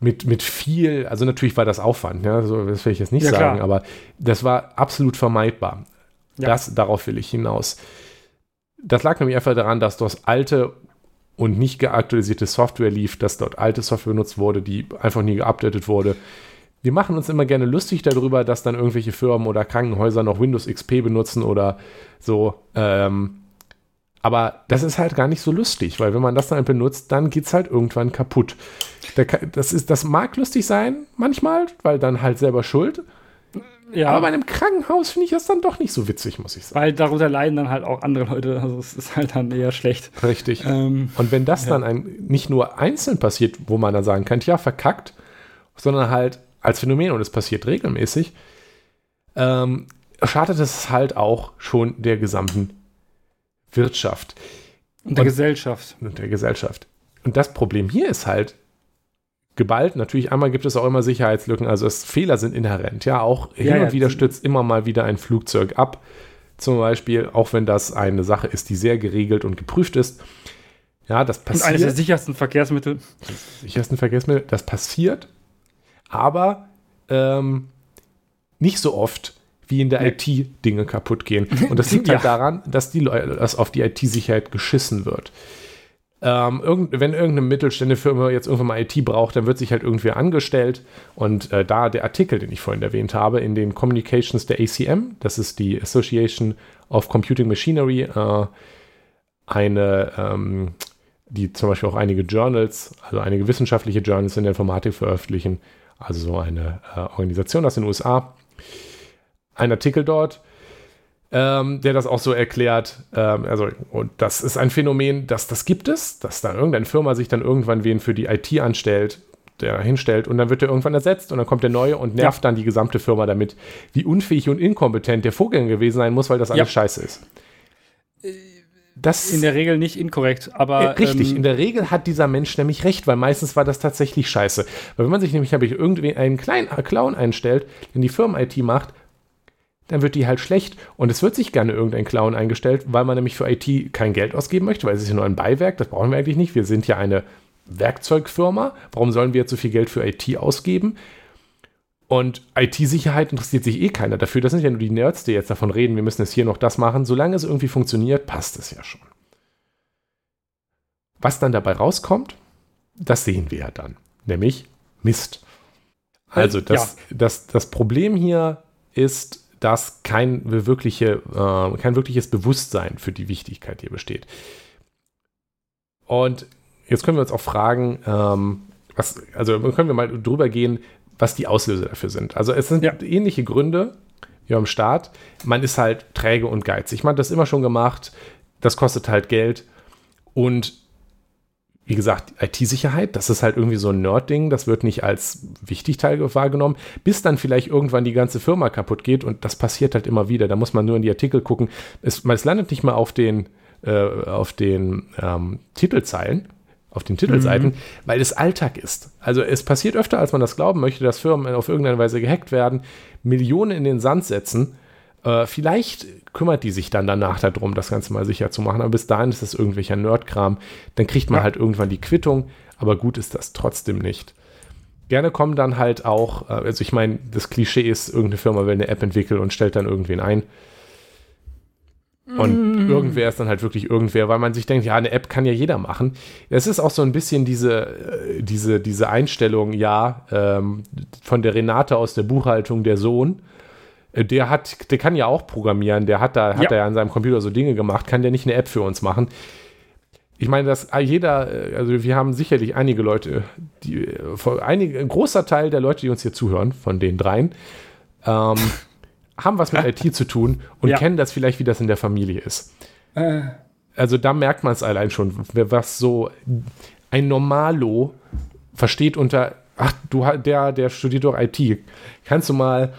mit, mit viel, also natürlich war das Aufwand, ja, so, das will ich jetzt nicht ja, sagen, klar. aber das war absolut vermeidbar. Ja. Das, darauf will ich hinaus. Das lag nämlich einfach daran, dass das alte und nicht geaktualisierte Software lief, dass dort alte Software benutzt wurde, die einfach nie geupdatet wurde. Wir machen uns immer gerne lustig darüber, dass dann irgendwelche Firmen oder Krankenhäuser noch Windows XP benutzen oder so. Ähm, aber das ist halt gar nicht so lustig, weil wenn man das dann benutzt, dann geht es halt irgendwann kaputt. Das, ist, das mag lustig sein, manchmal, weil dann halt selber schuld. Ja. Aber bei einem Krankenhaus finde ich das dann doch nicht so witzig, muss ich sagen. Weil darunter leiden dann halt auch andere Leute. Also es ist halt dann eher schlecht. Richtig. Ähm, und wenn das ja. dann ein, nicht nur einzeln passiert, wo man dann sagen kann, ja, verkackt, sondern halt als Phänomen und es passiert regelmäßig, ähm, schadet es halt auch schon der gesamten Wirtschaft. Und der und, Gesellschaft. Und der Gesellschaft. Und das Problem hier ist halt, geballt. Natürlich, einmal gibt es auch immer Sicherheitslücken, also es, Fehler sind inhärent. Ja, auch hin ja, und ja, wieder stürzt immer mal wieder ein Flugzeug ab. Zum Beispiel, auch wenn das eine Sache ist, die sehr geregelt und geprüft ist. Ja, das passiert. Und eines der sichersten Verkehrsmittel. Sichersten Verkehrsmittel, das passiert, aber ähm, nicht so oft, wie in der nee. IT Dinge kaputt gehen. <laughs> Und das liegt halt ja. halt daran, dass, die Leute, dass auf die IT-Sicherheit geschissen wird. Ähm, irgend, wenn irgendeine mittelständische Firma jetzt irgendwann mal IT braucht, dann wird sich halt irgendwer angestellt. Und äh, da der Artikel, den ich vorhin erwähnt habe, in den Communications der ACM, das ist die Association of Computing Machinery, äh, eine, ähm, die zum Beispiel auch einige Journals, also einige wissenschaftliche Journals in der Informatik veröffentlichen, also so eine äh, Organisation aus den USA. Ein Artikel dort, ähm, der das auch so erklärt. Ähm, also, und das ist ein Phänomen, dass das gibt es, dass da irgendeine Firma sich dann irgendwann wen für die IT anstellt, der hinstellt und dann wird er irgendwann ersetzt und dann kommt der neue und nervt ja. dann die gesamte Firma damit, wie unfähig und inkompetent der Vorgänger gewesen sein muss, weil das alles ja. scheiße ist. Das in der Regel nicht inkorrekt, aber. Äh, richtig, ähm, in der Regel hat dieser Mensch nämlich recht, weil meistens war das tatsächlich scheiße. Weil wenn man sich nämlich, habe ich irgendwie einen kleinen Clown einstellt, der die Firmen-IT macht, dann wird die halt schlecht. Und es wird sich gerne irgendein Clown eingestellt, weil man nämlich für IT kein Geld ausgeben möchte, weil es ist ja nur ein Beiwerk, das brauchen wir eigentlich nicht. Wir sind ja eine Werkzeugfirma. Warum sollen wir jetzt so viel Geld für IT ausgeben? Und IT-Sicherheit interessiert sich eh keiner dafür. Das sind ja nur die Nerds, die jetzt davon reden, wir müssen jetzt hier noch das machen. Solange es irgendwie funktioniert, passt es ja schon. Was dann dabei rauskommt, das sehen wir ja dann. Nämlich Mist. Also das, ja. das, das Problem hier ist, dass kein, wirkliche, äh, kein wirkliches Bewusstsein für die Wichtigkeit hier besteht. Und jetzt können wir uns auch fragen, ähm, was, also können wir mal drüber gehen, was die Auslöser dafür sind. Also es sind ja. ähnliche Gründe wie am Start. Man ist halt träge und geizig. Man hat das immer schon gemacht. Das kostet halt Geld. Und wie gesagt, IT-Sicherheit, das ist halt irgendwie so ein Nerd-Ding, das wird nicht als wichtig Teil wahrgenommen, bis dann vielleicht irgendwann die ganze Firma kaputt geht und das passiert halt immer wieder. Da muss man nur in die Artikel gucken. Es, es landet nicht mal auf den, äh, auf den ähm, Titelzeilen, auf den Titelseiten, mhm. weil es Alltag ist. Also es passiert öfter, als man das glauben möchte, dass Firmen auf irgendeine Weise gehackt werden, Millionen in den Sand setzen äh, vielleicht kümmert die sich dann danach darum, das Ganze mal sicher zu machen. Aber bis dahin ist es irgendwelcher Nerdkram. Dann kriegt man ja. halt irgendwann die Quittung. Aber gut ist das trotzdem nicht. Gerne kommen dann halt auch, äh, also ich meine, das Klischee ist, irgendeine Firma will eine App entwickeln und stellt dann irgendwen ein. Und mm. irgendwer ist dann halt wirklich irgendwer, weil man sich denkt, ja, eine App kann ja jeder machen. Es ist auch so ein bisschen diese, äh, diese, diese Einstellung, ja, ähm, von der Renate aus der Buchhaltung, der Sohn, der hat, der kann ja auch programmieren, der hat da, hat ja. er an seinem Computer so Dinge gemacht, kann der nicht eine App für uns machen? Ich meine, dass jeder, äh, also wir haben sicherlich einige Leute, die, einige, ein großer Teil der Leute, die uns hier zuhören, von den dreien, ähm, <laughs> haben was mit IT zu tun und ja. kennen das vielleicht, wie das in der Familie ist. Äh. Also da merkt man es allein schon, was so ein Normalo versteht unter, ach, du, der, der studiert doch IT. Kannst du mal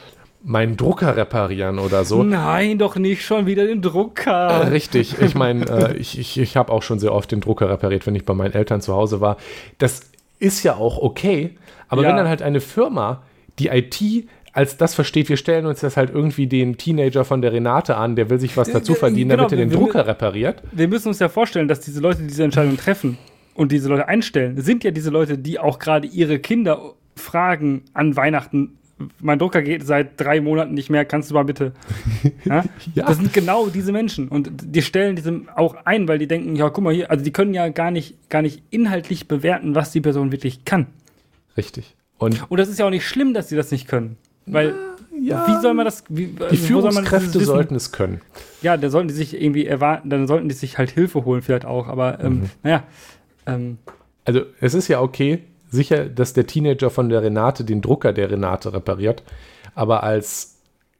meinen Drucker reparieren oder so. Nein, doch nicht schon wieder den Drucker. Äh, richtig, ich meine, äh, ich, ich, ich habe auch schon sehr oft den Drucker repariert, wenn ich bei meinen Eltern zu Hause war. Das ist ja auch okay, aber ja. wenn dann halt eine Firma die IT als das versteht, wir stellen uns das halt irgendwie den Teenager von der Renate an, der will sich was dazu verdienen, genau, damit er den wir, Drucker repariert. Wir müssen uns ja vorstellen, dass diese Leute diese Entscheidung treffen und diese Leute einstellen, sind ja diese Leute, die auch gerade ihre Kinder fragen an Weihnachten, mein Drucker geht seit drei Monaten nicht mehr, kannst du mal bitte. <laughs> Ja? ja? Das sind genau diese Menschen. Und die stellen diesem auch ein, weil die denken, ja, guck mal hier, also die können ja gar nicht, gar nicht inhaltlich bewerten, was die Person wirklich kann. Richtig. Und, Und das ist ja auch nicht schlimm, dass sie das nicht können. Weil, ja, wie soll man das. Wie, die also, Führungskräfte sollten es können. Ja, da sollten die sich irgendwie erwarten, dann sollten die sich halt Hilfe holen, vielleicht auch. Aber, ähm, mhm. naja. Ähm, also, es ist ja okay, sicher, dass der von der Renate den Drucker der Renate repariert, aber als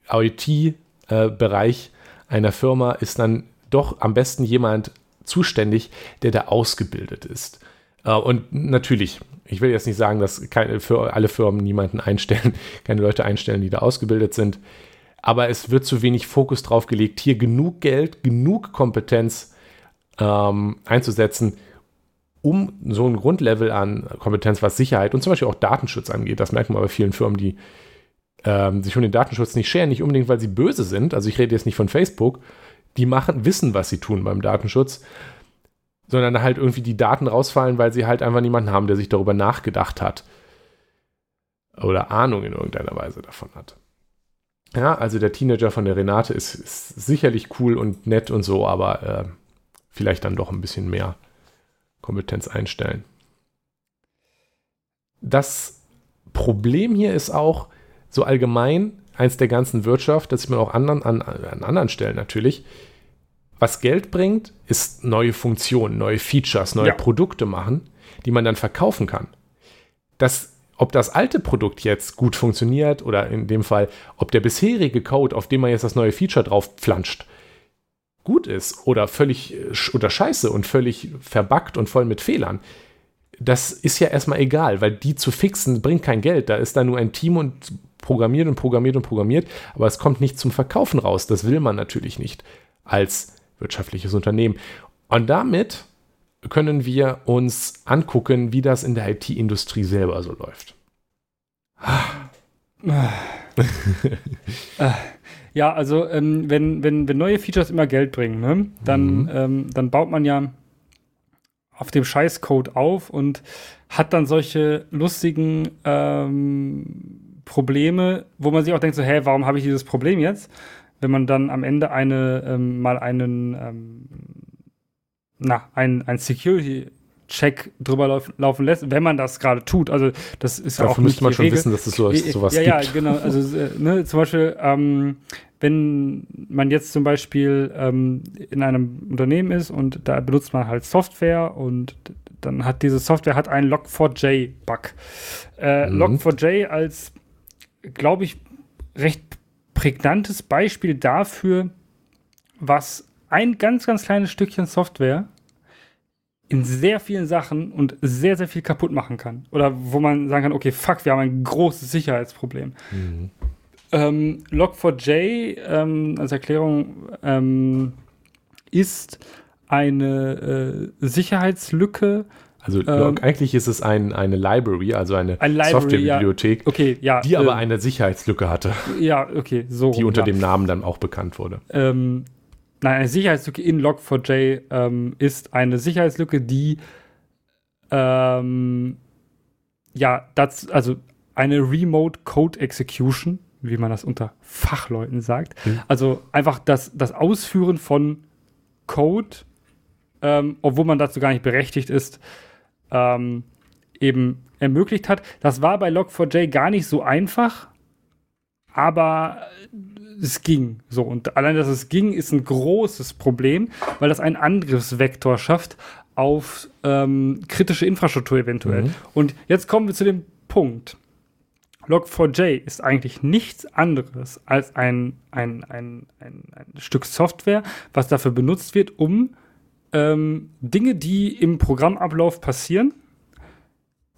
IT-Bereich einer Firma ist dann doch am besten jemand zuständig, der da ausgebildet ist. Äh, und natürlich, ich will jetzt nicht sagen, dass keine, für alle Firmen niemanden einstellen, <laughs> keine Leute einstellen, die da ausgebildet sind, aber es wird zu wenig Fokus drauf gelegt, hier genug Geld, genug Kompetenz ähm, einzusetzen, um so ein Grundlevel an Kompetenz, was Sicherheit und zum Beispiel auch Datenschutz angeht. Das merkt man bei vielen Firmen, die ähm, sich um den Datenschutz nicht scheren, nicht unbedingt, weil sie böse sind. Also ich rede jetzt nicht von Facebook. Die machen, wissen, was sie tun beim Datenschutz, sondern halt irgendwie die Daten rausfallen, weil sie halt einfach niemanden haben, der sich darüber nachgedacht hat. Oder Ahnung in irgendeiner Weise davon hat. Ja, also der Teenager von der Renate ist, ist sicherlich cool und nett und so, aber äh, vielleicht dann doch ein bisschen mehr Kompetenz einstellen. Das Problem hier ist auch so allgemein eins der ganzen Wirtschaft, das sieht man auch anderen, an, an anderen Stellen natürlich. Was Geld bringt, ist neue Funktionen, neue Features, neue ja. Produkte machen, die man dann verkaufen kann. Das ob das alte Produkt jetzt gut funktioniert oder in dem Fall, ob der bisherige Code, auf dem man jetzt das neue Feature drauf pflanscht, gut ist oder völlig äh, oder scheiße und völlig verbuggt und voll mit Fehlern, das ist ja erstmal egal, weil die zu fixen bringt kein Geld. Da ist da nur ein Team und programmiert und programmiert und programmiert, aber es kommt nicht zum Verkaufen raus. Das will man natürlich nicht als wirtschaftliches Unternehmen. Und damit können wir uns angucken, wie das in der IT-Industrie selber so läuft. <laughs> ja, also ähm, wenn, wenn, wenn neue Features immer Geld bringen, ne, dann, mhm. ähm, dann baut man ja auf dem Scheißcode auf und hat dann solche lustigen ähm, Probleme, wo man sich auch denkt, so, hä, warum habe ich dieses Problem jetzt? Wenn man dann am Ende eine ähm, mal einen ähm, na, ein, ein Security Check drüber lauf, laufen lässt, wenn man das gerade tut. Also das ist Dafür auch müsste man schon Regel. wissen, dass es so, sowas ja, gibt. Ja, genau. Also äh, ne, zum Beispiel, ähm, wenn man jetzt zum Beispiel ähm, in einem Unternehmen ist und da benutzt man halt Software und dann hat diese Software hat einen Log4j-Bug. Äh, mhm. Log4j als, glaube ich, recht prägnantes Beispiel dafür, was ein ganz, ganz kleines Stückchen Software in sehr vielen Sachen und sehr, sehr viel kaputt machen kann. Oder wo man sagen kann, okay, fuck, wir haben ein großes Sicherheitsproblem. Mhm. Ähm, Log4j ähm, als Erklärung ähm, ist eine äh, Sicherheitslücke. Also Log, ähm, eigentlich ist es ein, eine Library, also eine ein Softwarebibliothek, ja. okay, ja, die aber äh, eine Sicherheitslücke hatte. Ja, okay, so. Die unter ja. dem Namen dann auch bekannt wurde. Ähm, nein, eine Sicherheitslücke in Log4j ähm, ist eine Sicherheitslücke, die ähm, ja, das, also eine Remote Code Execution, wie man das unter Fachleuten sagt. Mhm. Also einfach das, das Ausführen von Code, ähm, obwohl man dazu gar nicht berechtigt ist, ähm, eben ermöglicht hat. Das war bei Log4j gar nicht so einfach, aber es ging. So, und allein, dass es ging, ist ein großes Problem, weil das einen Angriffsvektor schafft auf ähm, kritische Infrastruktur eventuell. Mhm. Und jetzt kommen wir zu dem Punkt. Log4j ist eigentlich nichts anderes als ein, ein, ein, ein, ein Stück Software, was dafür benutzt wird, um ähm, Dinge, die im Programmablauf passieren,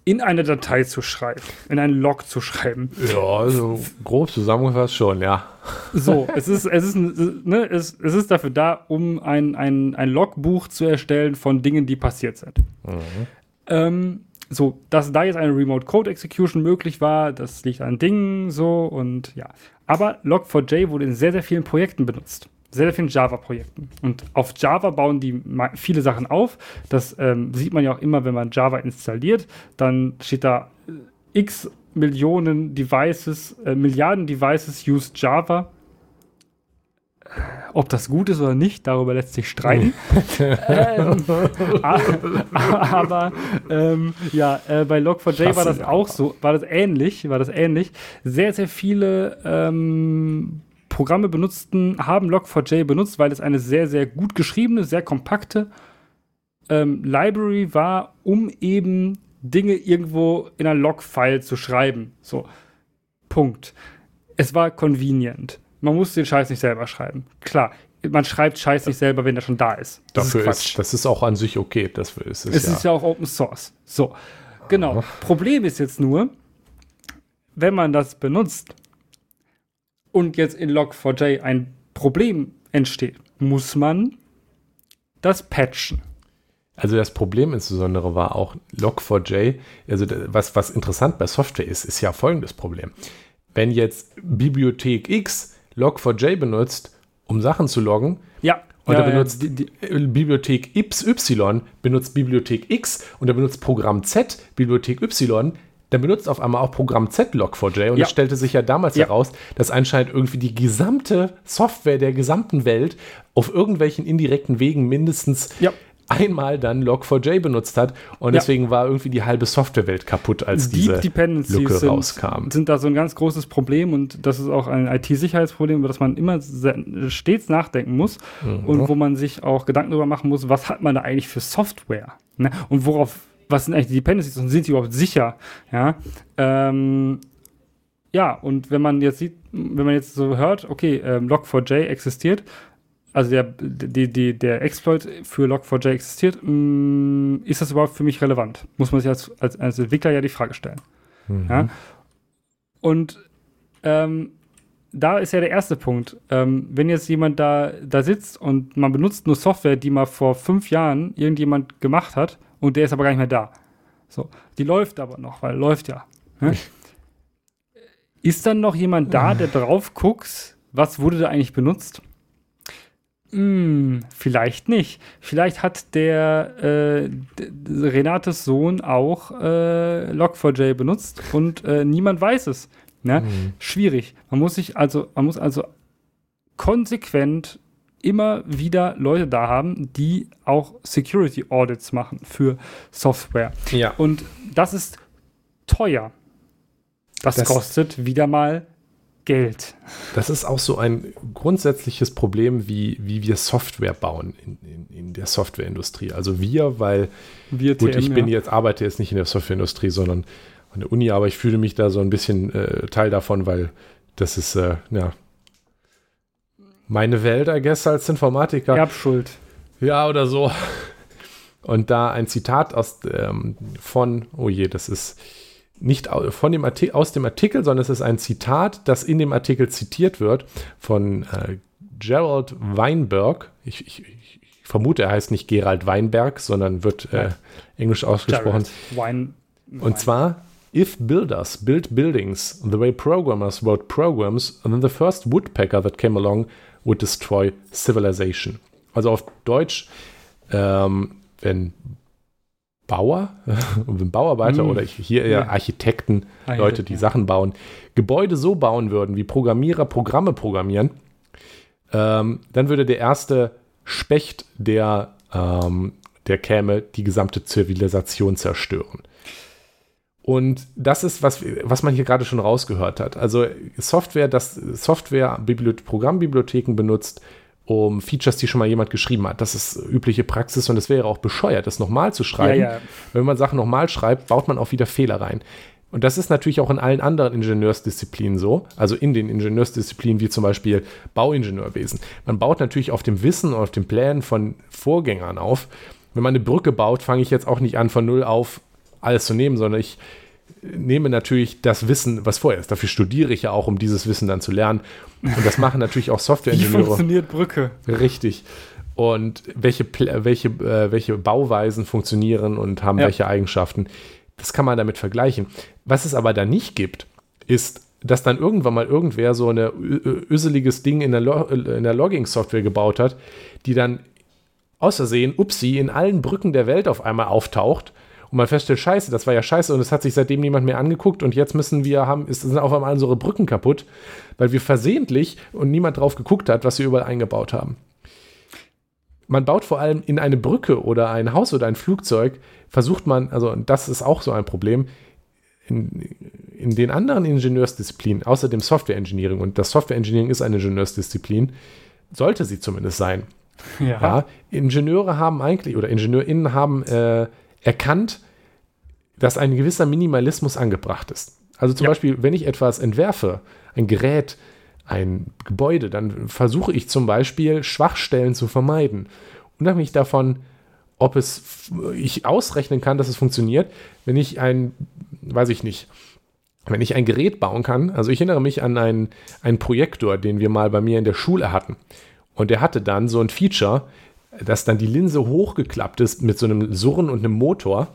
in eine Datei zu schreiben, in einen Log zu schreiben. Ja, also grob zusammengefasst schon, ja. So, <laughs> es ist, es ist, ne, es, es ist dafür da, um ein, ein, ein Logbuch zu erstellen von Dingen, die passiert sind. Mhm. Ähm, so, dass da jetzt eine Remote Code Execution möglich war, das liegt an Dingen so und ja. Aber Log4j wurde in sehr, sehr vielen Projekten benutzt sehr, sehr vielen Java-Projekten. Und auf Java bauen die viele Sachen auf. Das ähm, sieht man ja auch immer, wenn man Java installiert. Dann steht da äh, x Millionen Devices, äh, Milliarden Devices use Java. Ob das gut ist oder nicht, darüber lässt sich streiten. <laughs> ähm, <laughs> aber ähm, ja, äh, bei Log4j war das auch so, war das ähnlich, war das ähnlich. Sehr, sehr viele ähm, Programme benutzten, haben Log4j benutzt, weil es eine sehr, sehr gut geschriebene, sehr kompakte ähm, Library war, um eben Dinge irgendwo in einer Log-File zu schreiben. So, Punkt. Es war convenient. Man muss den Scheiß nicht selber schreiben. Klar, man schreibt Scheiß nicht selber, wenn er schon da ist. Das Dafür ist, ist, das ist auch an sich okay. Dafür ist es, es ja. ist ja auch Open Source. So, genau. Problem ist jetzt nur, wenn man das benutzt, und jetzt in Log4j ein Problem entsteht, muss man das patchen. Also das Problem insbesondere war auch Log4j, also was, was interessant bei Software ist, ist ja folgendes Problem. Wenn jetzt Bibliothek X Log4j benutzt, um Sachen zu loggen, ja, und ja, er benutzt ja, die, die, Bibliothek Y benutzt Bibliothek X und er benutzt Programm Z, Bibliothek Y, dann benutzt auf einmal auch Programm Z-Log4j und Ja. es stellte sich ja damals Ja. heraus, dass anscheinend irgendwie die gesamte Software der gesamten Welt auf irgendwelchen indirekten Wegen mindestens Ja. einmal dann Log4j benutzt hat und deswegen war irgendwie die halbe Softwarewelt kaputt, als diese Deep Dependencies Lücke sind, rauskam. sind da so ein ganz großes Problem und das ist auch ein IT-Sicherheitsproblem, über das man immer stets nachdenken muss Mhm. und wo man sich auch Gedanken darüber machen muss, was hat man da eigentlich für Software ne? und worauf, was sind eigentlich die Dependencies und sind die überhaupt sicher? Ja, ähm, ja und wenn man jetzt sieht, wenn man jetzt so hört, okay, ähm, Log4j existiert, also der, die, die, der Exploit für Log4j existiert, mh, ist das überhaupt für mich relevant? Muss man sich als, als, als Entwickler ja die Frage stellen. Mhm. Ja? Und ähm, da ist ja der erste Punkt. Ähm, wenn jetzt jemand da, da sitzt und man benutzt nur Software, die mal vor fünf Jahren irgendjemand gemacht hat und der ist aber gar nicht mehr da. So, die läuft aber noch, weil läuft ja. Ne? <laughs> Ist dann noch jemand da, der drauf guckt, was wurde da eigentlich benutzt? Hm, vielleicht nicht. Vielleicht hat der äh, Renates Sohn auch äh, Log4j benutzt und äh, niemand weiß es. Ne? Mhm. Schwierig. Man muss sich also, man muss also konsequent immer wieder Leute da haben, die auch Security Audits machen für Software. Ja. Und das ist teuer. Das, Das- kostet wieder mal Geld. Das ist auch so ein grundsätzliches Problem, wie, wie wir Software bauen in, in, in der Softwareindustrie. Also wir, weil Wir Gut, TM, ich bin ja. jetzt, arbeite jetzt nicht in der Softwareindustrie, sondern an der Uni, aber ich fühle mich da so ein bisschen äh, Teil davon, weil das ist, äh, ja, meine Welt, I guess, als Informatiker. Erbschuld. Ja, oder so. Und da ein Zitat aus, ähm, von, oh je, das ist nicht von dem aus dem Artikel, sondern es ist ein Zitat, das in dem Artikel zitiert wird von äh, Gerald Weinberg. Ich, ich, ich vermute, er heißt nicht Gerald Weinberg, sondern wird äh, englisch ausgesprochen. Wine, Und zwar, if builders built buildings the way programmers wrote programs, then the first woodpecker that came along would destroy civilization. Also auf Deutsch, ähm, wenn Bauer, <laughs> wenn Bauarbeiter Mm. oder hier eher Ja. Architekten, Architekt, Leute, die ja. Sachen bauen, Gebäude so bauen würden, wie Programmierer Programme programmieren, ähm, dann würde der erste Specht, der, ähm, der käme, die gesamte Zivilisation zerstören. Und das ist, was, was man hier gerade schon rausgehört hat. Also Software, das Software Bibliothe Programmbibliotheken benutzt, um Features, die schon mal jemand geschrieben hat. Das ist übliche Praxis und es wäre auch bescheuert, das nochmal zu schreiben. Ja, ja. Wenn man Sachen nochmal schreibt, baut man auch wieder Fehler rein. Und das ist natürlich auch in allen anderen Ingenieursdisziplinen so, also in den Ingenieursdisziplinen wie zum Beispiel Bauingenieurwesen. Man baut natürlich auf dem Wissen und auf den Plänen von Vorgängern auf. Wenn man eine Brücke baut, fange ich jetzt auch nicht an, von null auf alles zu nehmen, sondern ich nehme natürlich das Wissen, was vorher ist. Dafür studiere ich ja auch, um dieses Wissen dann zu lernen. Und das machen natürlich auch <laughs> Wie Softwareingenieure. funktioniert Brücke? Richtig. Und welche, welche, äh, welche Bauweisen funktionieren und haben Ja. welche Eigenschaften. Das kann man damit vergleichen. Was es aber da nicht gibt, ist, dass dann irgendwann mal irgendwer so ü- öseliges Ding in der, Lo in der Logging-Software gebaut hat, die dann aus Versehen, upsie, in allen Brücken der Welt auf einmal auftaucht und man feststellt, scheiße, das war ja scheiße und es hat sich seitdem niemand mehr angeguckt und jetzt müssen wir haben, es sind auf einmal unsere Brücken kaputt, weil wir versehentlich und niemand drauf geguckt hat, was wir überall eingebaut haben. Man baut vor allem in eine Brücke oder ein Haus oder ein Flugzeug, versucht man, also und das ist auch so ein Problem, in, in den anderen Ingenieursdisziplinen, außer dem Software Engineering, und das Software Engineering ist eine Ingenieursdisziplin, sollte sie zumindest sein. Ja. Ja, Ingenieure haben eigentlich, oder IngenieurInnen haben äh, erkannt, dass ein gewisser Minimalismus angebracht ist. Also zum Ja. Beispiel, wenn ich etwas entwerfe, ein Gerät, ein Gebäude, dann versuche ich zum Beispiel Schwachstellen zu vermeiden. Unabhängig davon, ob es ich ausrechnen kann, dass es funktioniert, wenn ich ein, weiß ich nicht, wenn ich ein Gerät bauen kann, also ich erinnere mich an einen, einen Projektor, den wir mal bei mir in der Schule hatten. Und der hatte dann so ein Feature, dass dann die Linse hochgeklappt ist mit so einem Surren und einem Motor,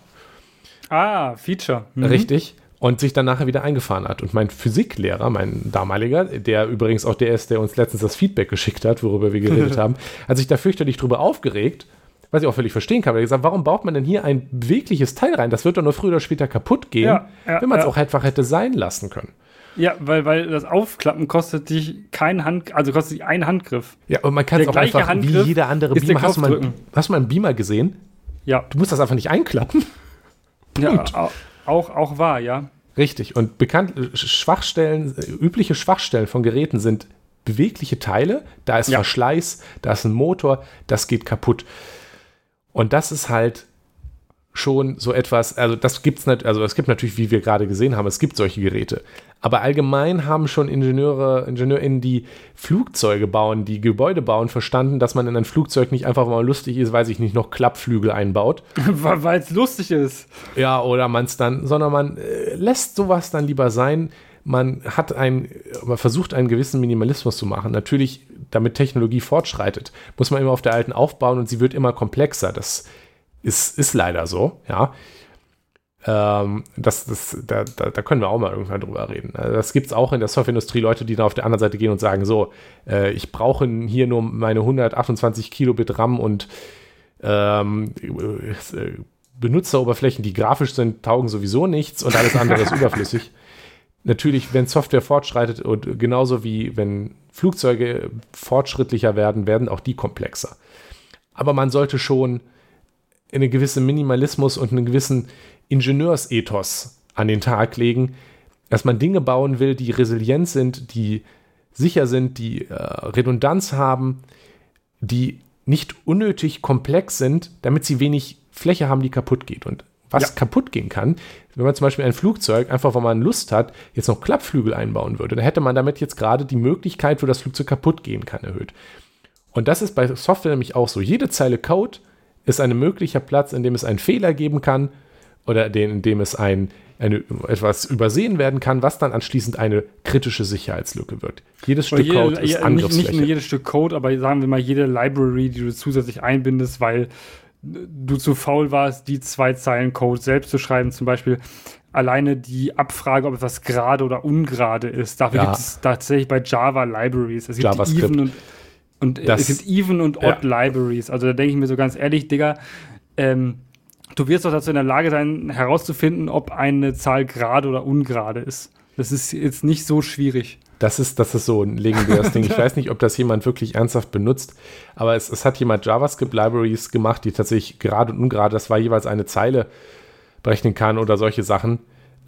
Ah, Feature. Mhm. richtig, und sich dann nachher wieder eingefahren hat. Und mein Physiklehrer, mein damaliger, der übrigens auch der ist, der uns letztens das Feedback geschickt hat, worüber wir geredet <laughs> haben, hat sich da fürchterlich drüber aufgeregt, was ich auch völlig verstehen kann, weil er gesagt, warum baut man denn hier ein bewegliches Teil rein? Das wird doch nur früher oder später kaputt gehen, Ja, ja, wenn man es ja. auch einfach hätte sein lassen können. Ja, weil, weil das Aufklappen kostet dich kein Hand, also kostet dich einen Handgriff. Ja, und man kann es auch einfach, wie Handgriff jeder andere Beamer, hast du, mal, hast du mal einen Beamer gesehen? Ja, Du musst das einfach nicht einklappen. <laughs> ja au- auch, auch wahr, ja. Richtig. Und bekannt, Schwachstellen, äh, übliche Schwachstellen von Geräten sind bewegliche Teile. Da ist Ja. Verschleiß, da ist ein Motor, das geht kaputt. Und das ist halt schon so etwas, also das gibt's nicht, also es gibt natürlich, wie wir gerade gesehen haben, es gibt solche Geräte. Aber allgemein haben schon Ingenieure, IngenieurInnen, die Flugzeuge bauen, die Gebäude bauen, verstanden, dass man in ein Flugzeug nicht einfach mal lustig ist, weiß ich nicht, noch Klappflügel einbaut. <laughs> weil es lustig ist. Ja, oder man es dann, sondern man äh, lässt sowas dann lieber sein. Man hat ein, man versucht einen gewissen Minimalismus zu machen. Natürlich, damit Technologie fortschreitet, muss man immer auf der alten aufbauen und sie wird immer komplexer. Das ist, ist leider so, ja. Ähm, das, das, da, da, da können wir auch mal irgendwann drüber reden. Also das gibt es auch in der Softwareindustrie, Leute, die dann auf der anderen Seite gehen und sagen, so, äh, ich brauche hier nur meine 128 Kilobit RAM und ähm, äh, Benutzeroberflächen, die grafisch sind, taugen sowieso nichts und alles andere ist <laughs> überflüssig. Natürlich, wenn Software fortschreitet und genauso wie wenn Flugzeuge fortschrittlicher werden, werden auch die komplexer. Aber man sollte schon einen gewissen Minimalismus und einen gewissen Ingenieursethos an den Tag legen, dass man Dinge bauen will, die resilient sind, die sicher sind, die äh, Redundanz haben, die nicht unnötig komplex sind, damit sie wenig Fläche haben, die kaputt geht. Und was Ja. kaputt gehen kann, wenn man zum Beispiel ein Flugzeug, einfach weil man Lust hat, jetzt noch Klappflügel einbauen würde, dann hätte man damit jetzt gerade die Möglichkeit, wo das Flugzeug kaputt gehen kann, erhöht. Und das ist bei Software nämlich auch so. Jede Zeile Code ist ein möglicher Platz, in dem es einen Fehler geben kann oder den, in dem es ein, eine, etwas übersehen werden kann, was dann anschließend eine kritische Sicherheitslücke wird. Jedes Stück Code ist ja, nicht, Angriffsfläche. nicht nur jedes Stück Code, aber sagen wir mal jede Library, die du zusätzlich einbindest, weil du zu faul warst, die zwei Zeilen Code selbst zu schreiben. Zum Beispiel alleine die Abfrage, ob etwas gerade oder ungerade ist. Dafür Ja. gibt es tatsächlich bei Java Libraries. Es gibt die JavaScript. Even und, und Das- es gibt Even und ja. Odd Libraries. Also da denke ich mir so ganz ehrlich, Digga, ähm, du wirst doch dazu in der Lage sein, herauszufinden, ob eine Zahl gerade oder ungerade ist. Das ist jetzt nicht so schwierig. Das ist, das ist so ein legendäres Ding. Ich <laughs> weiß nicht, ob das jemand wirklich ernsthaft benutzt, aber es, es hat jemand JavaScript-Libraries gemacht, die tatsächlich gerade und ungerade, das war jeweils eine Zeile berechnen kann oder solche Sachen.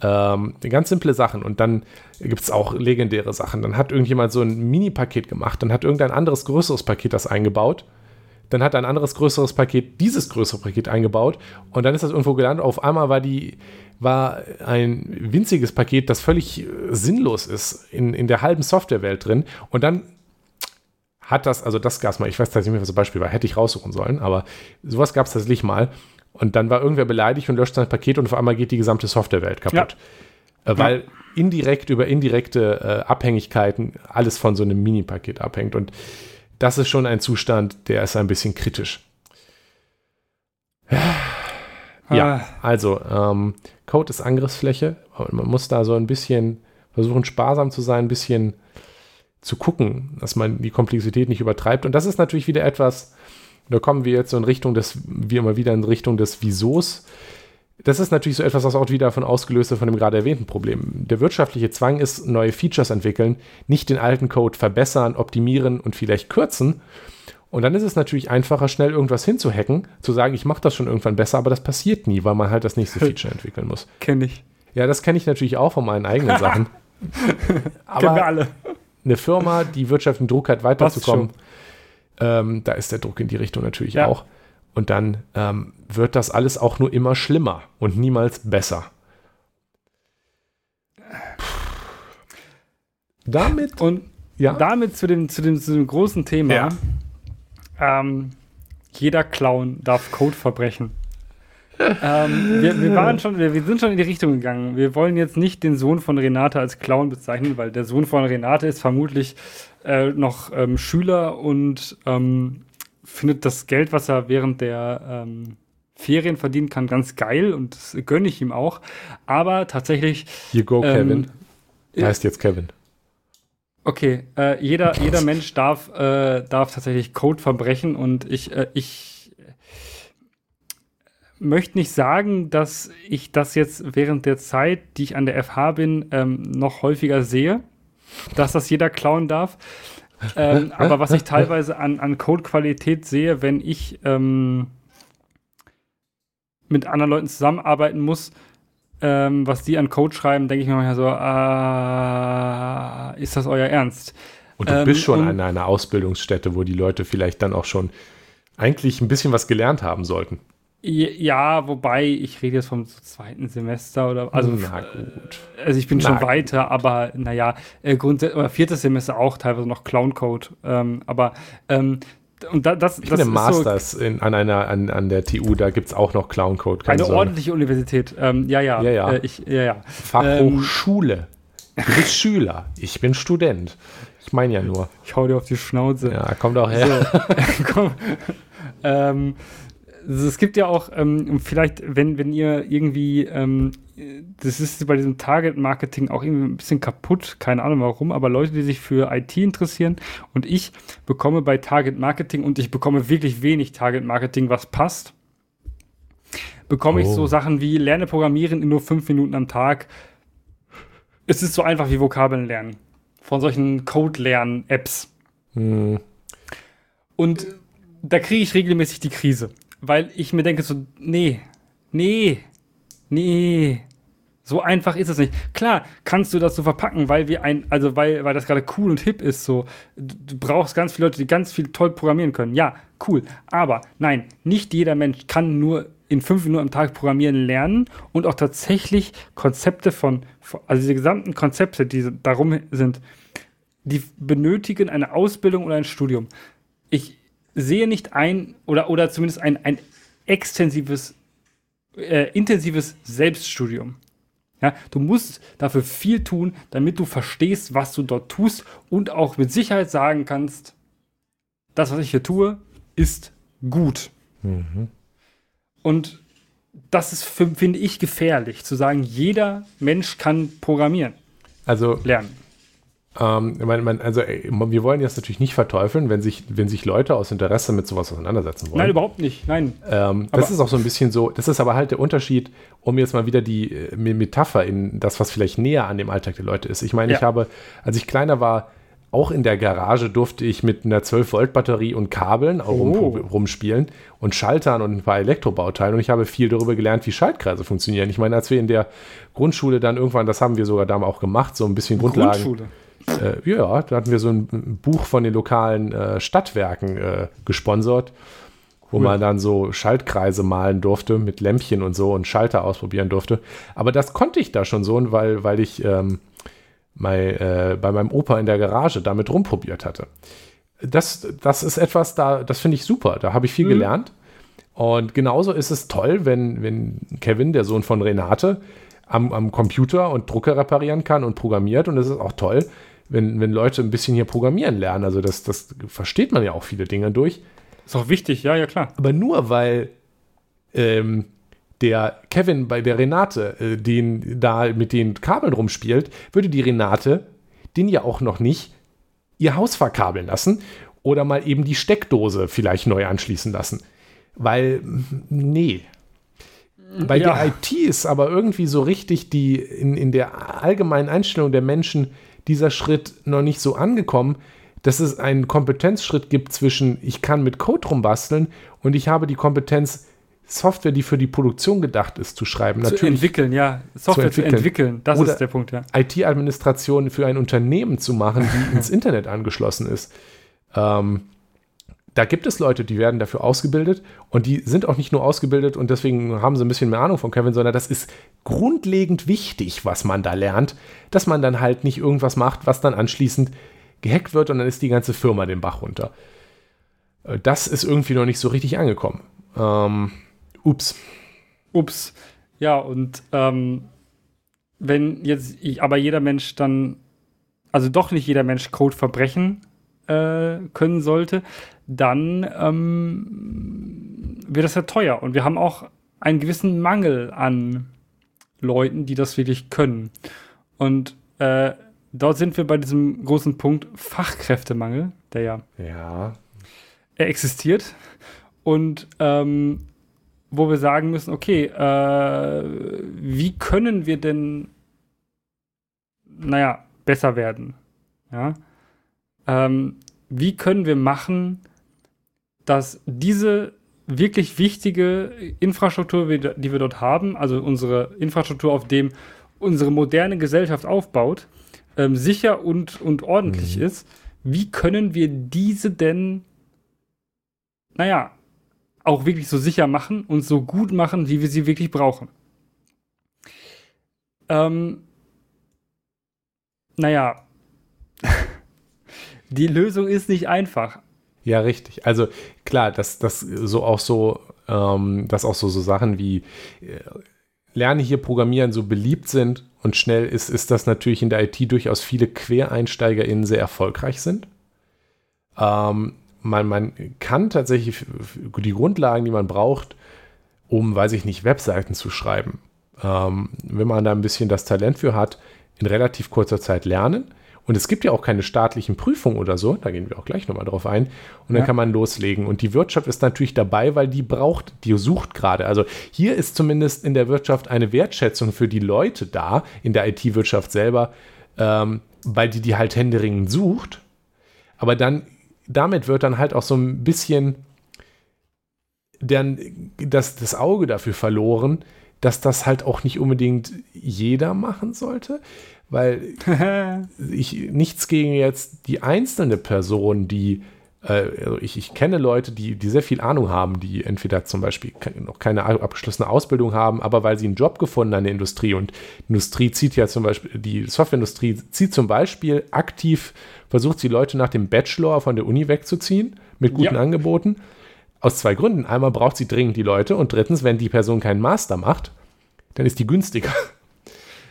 Ähm, ganz simple Sachen. Und dann gibt es auch legendäre Sachen. Dann hat irgendjemand so ein Mini-Paket gemacht, dann hat irgendein anderes größeres Paket das eingebaut. Dann hat ein anderes größeres Paket dieses größere Paket eingebaut und dann ist das irgendwo gelandet. Auf einmal war die war ein winziges Paket, das völlig äh, sinnlos ist, in, in der halben Softwarewelt drin. Und dann hat das, also das gab es mal, ich weiß tatsächlich nicht mehr, was das Beispiel war, hätte ich raussuchen sollen, aber sowas gab es tatsächlich mal. Und dann war irgendwer beleidigt und löscht sein Paket und auf einmal geht die gesamte Softwarewelt kaputt. Äh, weil indirekt über indirekte äh, Abhängigkeiten alles von so einem Mini-Paket abhängt. Und das ist schon ein Zustand, der ist ein bisschen kritisch. Ja, Ah. also ähm, Code ist Angriffsfläche. Man muss da so ein bisschen versuchen, sparsam zu sein, ein bisschen zu gucken, dass man die Komplexität nicht übertreibt. Und das ist natürlich wieder etwas, da kommen wir jetzt so in Richtung des, wie immer wieder in Richtung des Wiesos. Das ist natürlich so etwas, was auch wieder von ausgelöst wird von dem gerade erwähnten Problem. Der wirtschaftliche Zwang ist, neue Features entwickeln, nicht den alten Code verbessern, optimieren und vielleicht kürzen. Und dann ist es natürlich einfacher, schnell irgendwas hinzuhacken, zu sagen, ich mache das schon irgendwann besser, aber das passiert nie, weil man halt das nächste Feature entwickeln muss. <laughs> Kenne ich. Ja, das kenne ich natürlich auch von meinen eigenen <laughs> Sachen. Kennen wir aber alle. Eine Firma, die wirtschaftlichen Druck hat, weiterzukommen, ähm, da ist der Druck in die Richtung natürlich Ja. auch. Und dann ähm, wird das alles auch nur immer schlimmer und niemals besser. Damit, Und ja, damit zu dem, zu dem, zu dem großen Thema. Ja. Ähm, jeder Clown darf Code verbrechen. Ähm, wir, wir, waren schon, wir, wir sind schon in die Richtung gegangen. Wir wollen jetzt nicht den Sohn von Renate als Clown bezeichnen, weil der Sohn von Renate ist vermutlich äh, noch ähm, Schüler und ähm, findet das Geld, was er während der ähm, Ferien verdienen kann, ganz geil und das gönne ich ihm auch. Aber tatsächlich hier go ähm, Kevin. äh, heißt jetzt Kevin. Okay, äh, jeder, jeder Mensch darf, äh, darf tatsächlich Code verbrechen und ich, äh, ich, möchte nicht sagen, dass ich das jetzt während der Zeit, die ich an der FH bin, ähm, noch häufiger sehe, dass das jeder klauen darf. Ähm, <laughs> aber was ich teilweise an, an Codequalität sehe, wenn ich ähm, mit anderen Leuten zusammenarbeiten muss, ähm, was die an Code schreiben, denke ich mir manchmal so, ah, ist das euer Ernst? Und du bist schon an einer Ausbildungsstätte, wo die Leute vielleicht dann auch schon eigentlich ein bisschen was gelernt haben sollten. Ja, wobei ich rede jetzt vom zweiten Semester oder also Na gut. also ich bin Na schon gut. weiter, aber naja, äh, grundsätzlich oder viertes Semester auch teilweise noch Clown Code, ähm, aber ähm, und da, das, Ich das im ist so Masters in, an, einer, an, an der TU, da gibt es auch noch Clown Code. keine eine Sorge. ordentliche Universität. Ähm, ja, ja, Ja, ja. Äh, ich, ja, ja. Fachhochschule. du bist Schüler, ich bin Student. Ich meine ja nur. Ich hau dir auf die Schnauze. Ja, kommt auch her. So, <laughs> komm. ähm, also es gibt ja auch, ähm, vielleicht, wenn, wenn ihr irgendwie, ähm, das ist bei diesem Target-Marketing auch irgendwie ein bisschen kaputt, keine Ahnung warum, aber Leute, die sich für IT interessieren und ich bekomme bei Target-Marketing und ich bekomme wirklich wenig Target-Marketing, was passt, bekomme ich Oh. so Sachen wie lerne Programmieren in nur fünf Minuten am Tag. Es ist so einfach wie Vokabeln lernen. Von solchen Code-Lernen-Apps. Hm. Und da kriege ich regelmäßig die Krise, weil ich mir denke so, nee, nee, nee, so einfach ist es nicht. Klar, kannst du das so verpacken, weil wir ein, also weil, weil das gerade cool und hip ist, so. Du, brauchst ganz viele Leute, die ganz viel toll programmieren können. Ja, cool. Aber nein, nicht jeder Mensch kann nur in fünf Minuten am Tag programmieren lernen und auch tatsächlich Konzepte von- also diese gesamten Konzepte, die darum sind, die benötigen eine Ausbildung oder ein Studium. Ich sehe nicht ein oder, oder zumindest ein, ein extensives, äh, intensives Selbststudium. Ja, du musst dafür viel tun, damit du verstehst, was du dort tust und auch mit Sicherheit sagen kannst, das, was ich hier tue, ist gut. Und das ist, finde ich, gefährlich, zu sagen, jeder Mensch kann programmieren, Also, lernen. Ähm, man, man, also ey, wir wollen jetzt natürlich nicht verteufeln, wenn sich, wenn sich Leute aus Interesse mit sowas auseinandersetzen wollen. Nein, überhaupt nicht. Nein. Ähm, das ist auch so ein bisschen so, das ist aber halt der Unterschied, um jetzt mal wieder die äh, Metapher in das, was vielleicht näher an dem Alltag der Leute ist. Ich meine, ich Ja. habe, als ich kleiner war, auch in der Garage durfte ich mit einer 12-Volt-Batterie und Kabeln rum, Oh. rumspielen und Schaltern und ein paar Elektrobauteilen und ich habe viel darüber gelernt, wie Schaltkreise funktionieren. Ich meine, als wir in der Grundschule dann irgendwann, das haben wir sogar damals auch gemacht, so ein bisschen Grundlagen. Grundschule. Äh, ja, da hatten wir so ein Buch von den lokalen äh, Stadtwerken äh, gesponsert, wo Cool. man dann so Schaltkreise malen durfte mit Lämpchen und so und Schalter ausprobieren durfte. Aber das konnte ich da schon so, weil, weil ich ähm, mein, äh, bei meinem Opa in der Garage damit rumprobiert hatte. Das, das ist etwas, da, das finde ich super. Da habe ich viel Mhm. gelernt. Und genauso ist es toll, wenn, wenn Kevin, der Sohn von Renate, am, am Computer und Drucker reparieren kann und programmiert. Und es ist auch toll, wenn, wenn Leute ein bisschen hier programmieren lernen. Also das, das versteht man ja auch viele Dinge durch. Ist auch wichtig, ja, ja, klar. Aber nur weil ähm, der Kevin bei der Renate äh, den da mit den Kabeln rumspielt, würde die Renate den ja auch noch nicht ihr Haus verkabeln lassen oder mal eben die Steckdose vielleicht neu anschließen lassen. Weil, nee. Bei Ja. der IT ist aber irgendwie so richtig die in, in der allgemeinen Einstellung der Menschen dieser Schritt noch nicht so angekommen, dass es einen Kompetenzschritt gibt zwischen ich kann mit Code rumbasteln und ich habe die Kompetenz, Software, die für die Produktion gedacht ist, zu schreiben. Zu Natürlich entwickeln, ja. Software zu entwickeln. entwickeln, das Oder- ist der Punkt, ja. IT-Administration für ein Unternehmen zu machen, die <laughs> ins Internet angeschlossen ist. Ähm, da gibt es Leute, die werden dafür ausgebildet und die sind auch nicht nur ausgebildet und deswegen haben sie ein bisschen mehr Ahnung von Kevin, sondern das ist grundlegend wichtig, was man da lernt, dass man dann halt nicht irgendwas macht, was dann anschließend gehackt wird und dann ist die ganze Firma den Bach runter. Äh, Das ist irgendwie noch nicht so richtig angekommen. Ähm, ups. Ups. Ja, und ähm, wenn jetzt ich, aber jeder Mensch dann, also doch nicht jeder Mensch Code verbrechen äh, können sollte, dann ähm, wird das ja teuer. Und wir haben auch einen gewissen Mangel an Leuten, die das wirklich können. Und äh, dort sind wir bei diesem großen Punkt Fachkräftemangel, der ja Ja. er existiert. Und ähm, wo wir sagen müssen, okay, äh, wie können wir denn, naja, besser werden? Ja? Ähm, wie können wir machen, dass diese wirklich wichtige Infrastruktur, die wir dort haben, also unsere Infrastruktur, auf dem unsere moderne Gesellschaft aufbaut, ähm, sicher und, und ordentlich mhm. ist, wie können wir diese denn, naja, auch wirklich so sicher machen und so gut machen, wie wir sie wirklich brauchen? Ähm, naja, <laughs> die Lösung ist nicht einfach. Ja, richtig. Also klar, dass das so auch so, ähm, dass auch so, so Sachen wie äh, Lerne hier Programmieren so beliebt sind und schnell ist, ist das natürlich in der IT durchaus viele QuereinsteigerInnen sehr erfolgreich sind. Ähm, man, man kann tatsächlich die Grundlagen, die man braucht, um, weiß ich nicht, Webseiten zu schreiben, ähm, wenn man da ein bisschen das Talent für hat, in relativ kurzer Zeit lernen. Und es gibt ja auch keine staatlichen Prüfungen oder so, da gehen wir auch gleich nochmal drauf ein. Und dann ja. kann man loslegen. Und die Wirtschaft ist natürlich dabei, weil die braucht, die sucht gerade. Also hier ist zumindest in der Wirtschaft eine Wertschätzung für die Leute da, in der IT-Wirtschaft selber, ähm, weil die die halt händeringend sucht. Aber dann, damit wird dann halt auch so ein bisschen dann das, das Auge dafür verloren, dass das halt auch nicht unbedingt jeder machen sollte weil <laughs> ich nichts gegen jetzt die einzelne Person, die äh, also ich, ich, kenne Leute, die, die sehr viel Ahnung haben, die entweder zum Beispiel noch keine abgeschlossene Ausbildung haben, aber weil sie einen Job gefunden haben in der Industrie und die Industrie zieht ja zum Beispiel, die Softwareindustrie zieht zum Beispiel aktiv, versucht sie Leute nach dem Bachelor von der Uni wegzuziehen mit guten ja. Angeboten. Aus zwei Gründen. Einmal braucht sie dringend die Leute und drittens, wenn die Person keinen Master macht, dann ist die günstiger.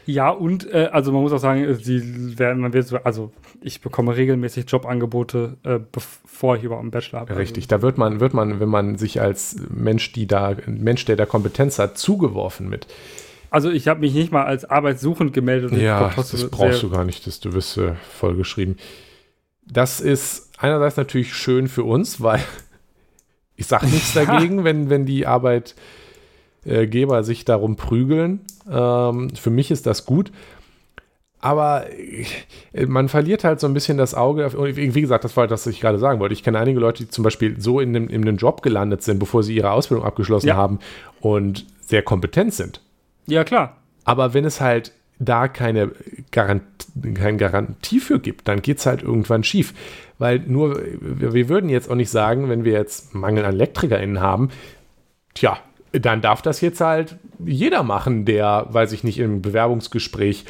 Ja, und äh, also man muss auch sagen, die werden, man wird so, also ich bekomme regelmäßig Jobangebote, äh, bevor ich überhaupt einen Bachelor habe. Richtig, da wird man, wird man, wenn man sich als Mensch, die da, Mensch, der da Kompetenz hat, zugeworfen mit. Also ich habe mich nicht mal als arbeitssuchend gemeldet. ja, das brauchst du gar nicht, das, du wirst äh, vollgeschrieben. Das ist einerseits natürlich schön für uns, weil <laughs> ich sage nichts <laughs> dagegen, wenn, wenn die Arbeit Geber sich darum prügeln. Ähm, für mich ist das gut. Aber äh, man verliert halt so ein bisschen das Auge. Wie gesagt, das war das, was ich gerade sagen wollte. Ich kenne einige Leute, die zum Beispiel so in dem, in dem Job gelandet sind, bevor sie ihre Ausbildung abgeschlossen ja. haben und sehr kompetent sind. Ja, klar. Aber wenn es halt da keine, Garant keine Garantie für gibt, dann geht es halt irgendwann schief. Weil nur, wir würden jetzt auch nicht sagen, wenn wir jetzt Mangel an ElektrikerInnen haben, tja, dann darf das jetzt halt jeder machen, der, weiß ich nicht, im Bewerbungsgespräch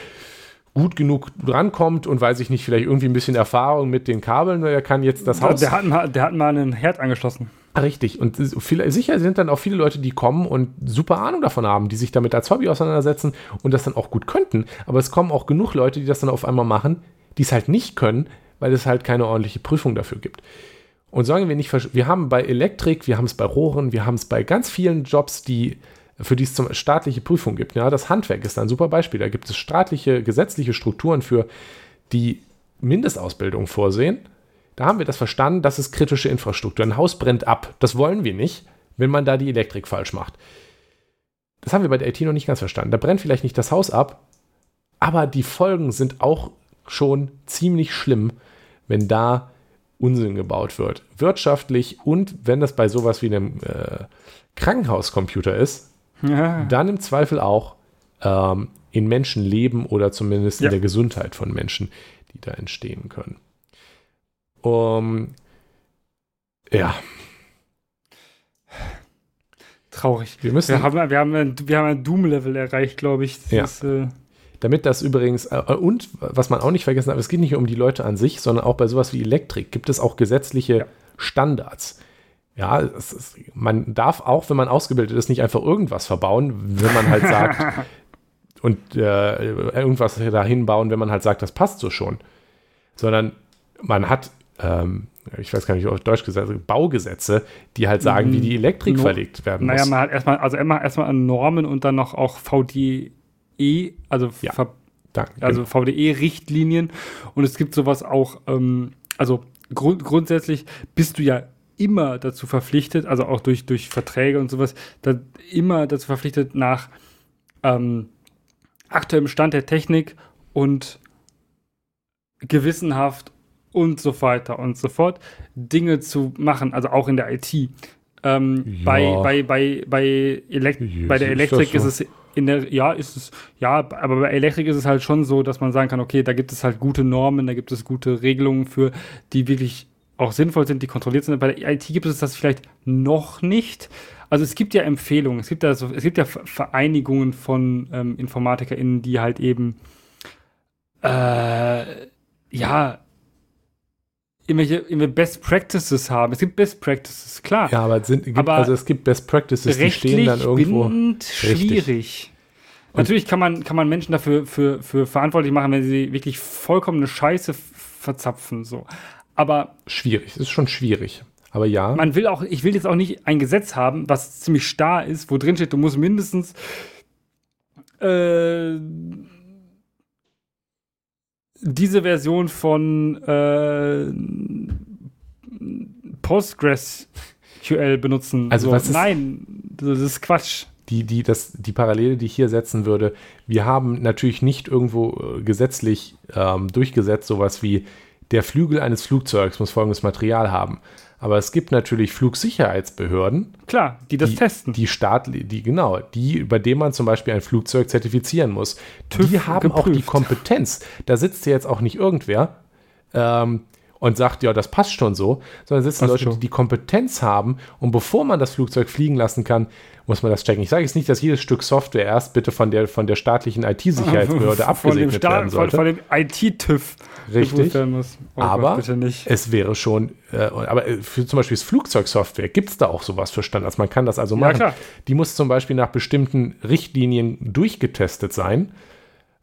gut genug drankommt und weiß ich nicht, vielleicht irgendwie ein bisschen Erfahrung mit den Kabeln, der kann jetzt das Haus. Der hat, mal, der hat mal einen Herd angeschlossen. Ah, richtig. Und viele, sicher sind dann auch viele Leute, die kommen und super Ahnung davon haben, die sich damit als Hobby auseinandersetzen und das dann auch gut könnten. Aber es kommen auch genug Leute, die das dann auf einmal machen, die es halt nicht können, weil es halt keine ordentliche Prüfung dafür gibt. Und sagen wir nicht, wir haben bei Elektrik, wir haben es bei Rohren, wir haben es bei ganz vielen Jobs, die für die es zum staatliche Prüfung gibt. Ja, das Handwerk ist ein super Beispiel. Da gibt es staatliche, gesetzliche Strukturen für die Mindestausbildung vorsehen. Da haben wir das verstanden, das ist kritische Infrastruktur. Ein Haus brennt ab. Das wollen wir nicht, wenn man da die Elektrik falsch macht. Das haben wir bei der IT noch nicht ganz verstanden. Da brennt vielleicht nicht das Haus ab, aber die Folgen sind auch schon ziemlich schlimm, wenn da Unsinn gebaut wird. Wirtschaftlich und wenn das bei sowas wie einem äh, Krankenhauscomputer ist, ja. dann im Zweifel auch ähm, in Menschenleben oder zumindest ja. in der Gesundheit von Menschen, die da entstehen können. Um, ja. Traurig. Wir, müssen, wir haben, wir haben ein, wir haben ein Doom-Level erreicht, glaube ich. Das ja. Ist, äh damit das übrigens, äh, und was man auch nicht vergessen darf, es geht nicht um die Leute an sich, sondern auch bei sowas wie Elektrik gibt es auch gesetzliche ja. Standards. Ja, ist, man darf auch, wenn man ausgebildet ist, nicht einfach irgendwas verbauen, wenn man halt sagt, <laughs> und äh, irgendwas dahin bauen, wenn man halt sagt, das passt so schon. Sondern man hat, ähm, ich weiß gar nicht, auf Deutsch gesagt, Baugesetze, die halt sagen, wie die Elektrik no, verlegt werden naja, muss. Naja, man hat erstmal, also erstmal an Normen und dann noch auch VD, VDE, also, ja, also genau. VDE-Richtlinien. Und es gibt sowas auch, ähm, also grund grundsätzlich bist du ja immer dazu verpflichtet, also auch durch, durch Verträge und sowas, da immer dazu verpflichtet, nach ähm, aktuellem Stand der Technik und gewissenhaft und so weiter und so fort Dinge zu machen, also auch in der IT. Ähm, ja. bei, bei, bei, bei, Elekt bei der Elektrik ist, ist es in der, ja, ist es, ja, aber bei Elektrik ist es halt schon so, dass man sagen kann, okay, da gibt es halt gute Normen, da gibt es gute Regelungen für, die wirklich auch sinnvoll sind, die kontrolliert sind. Bei der IT gibt es das vielleicht noch nicht. Also es gibt ja Empfehlungen, es gibt ja, so, es gibt ja Vereinigungen von ähm, InformatikerInnen, die halt eben äh, ja irgendwelche, irgendwelche Best Practices haben. Es gibt Best Practices, klar. Ja, aber, sind, gibt, aber also es gibt Best Practices, die stehen dann irgendwo. schwierig. Richtig. Natürlich kann man, kann man Menschen dafür für, für verantwortlich machen, wenn sie wirklich vollkommene Scheiße verzapfen. So. Aber. Schwierig, es ist schon schwierig. Aber ja. Man will auch, ich will jetzt auch nicht ein Gesetz haben, was ziemlich starr ist, wo drin steht, du musst mindestens äh, diese Version von äh, PostgreSQL benutzen. Also so, was ist, nein, das ist Quatsch. Die, die, das, die Parallele, die ich hier setzen würde, wir haben natürlich nicht irgendwo äh, gesetzlich ähm, durchgesetzt, sowas wie der Flügel eines Flugzeugs muss folgendes Material haben. Aber es gibt natürlich Flugsicherheitsbehörden. Klar, die das die, testen. Die Staat, die, genau, die, bei denen man zum Beispiel ein Flugzeug zertifizieren muss. TÜV die haben geprüft. auch die Kompetenz. Da sitzt ja jetzt auch nicht irgendwer ähm, und sagt, ja, das passt schon so, sondern sitzen passt Leute, schon. die die Kompetenz haben. Und bevor man das Flugzeug fliegen lassen kann, muss man das checken. Ich sage jetzt nicht, dass jedes Stück Software erst bitte von der, von der staatlichen <laughs> IT-Sicherheitsbehörde abgesegnet werden sollte. Von, von dem IT-TÜV. Richtig. Oh aber Gott, es wäre schon, äh, aber für zum Beispiel das Flugzeugsoftware gibt es da auch sowas für Standards. Man kann das also machen. Ja, Die muss zum Beispiel nach bestimmten Richtlinien durchgetestet sein.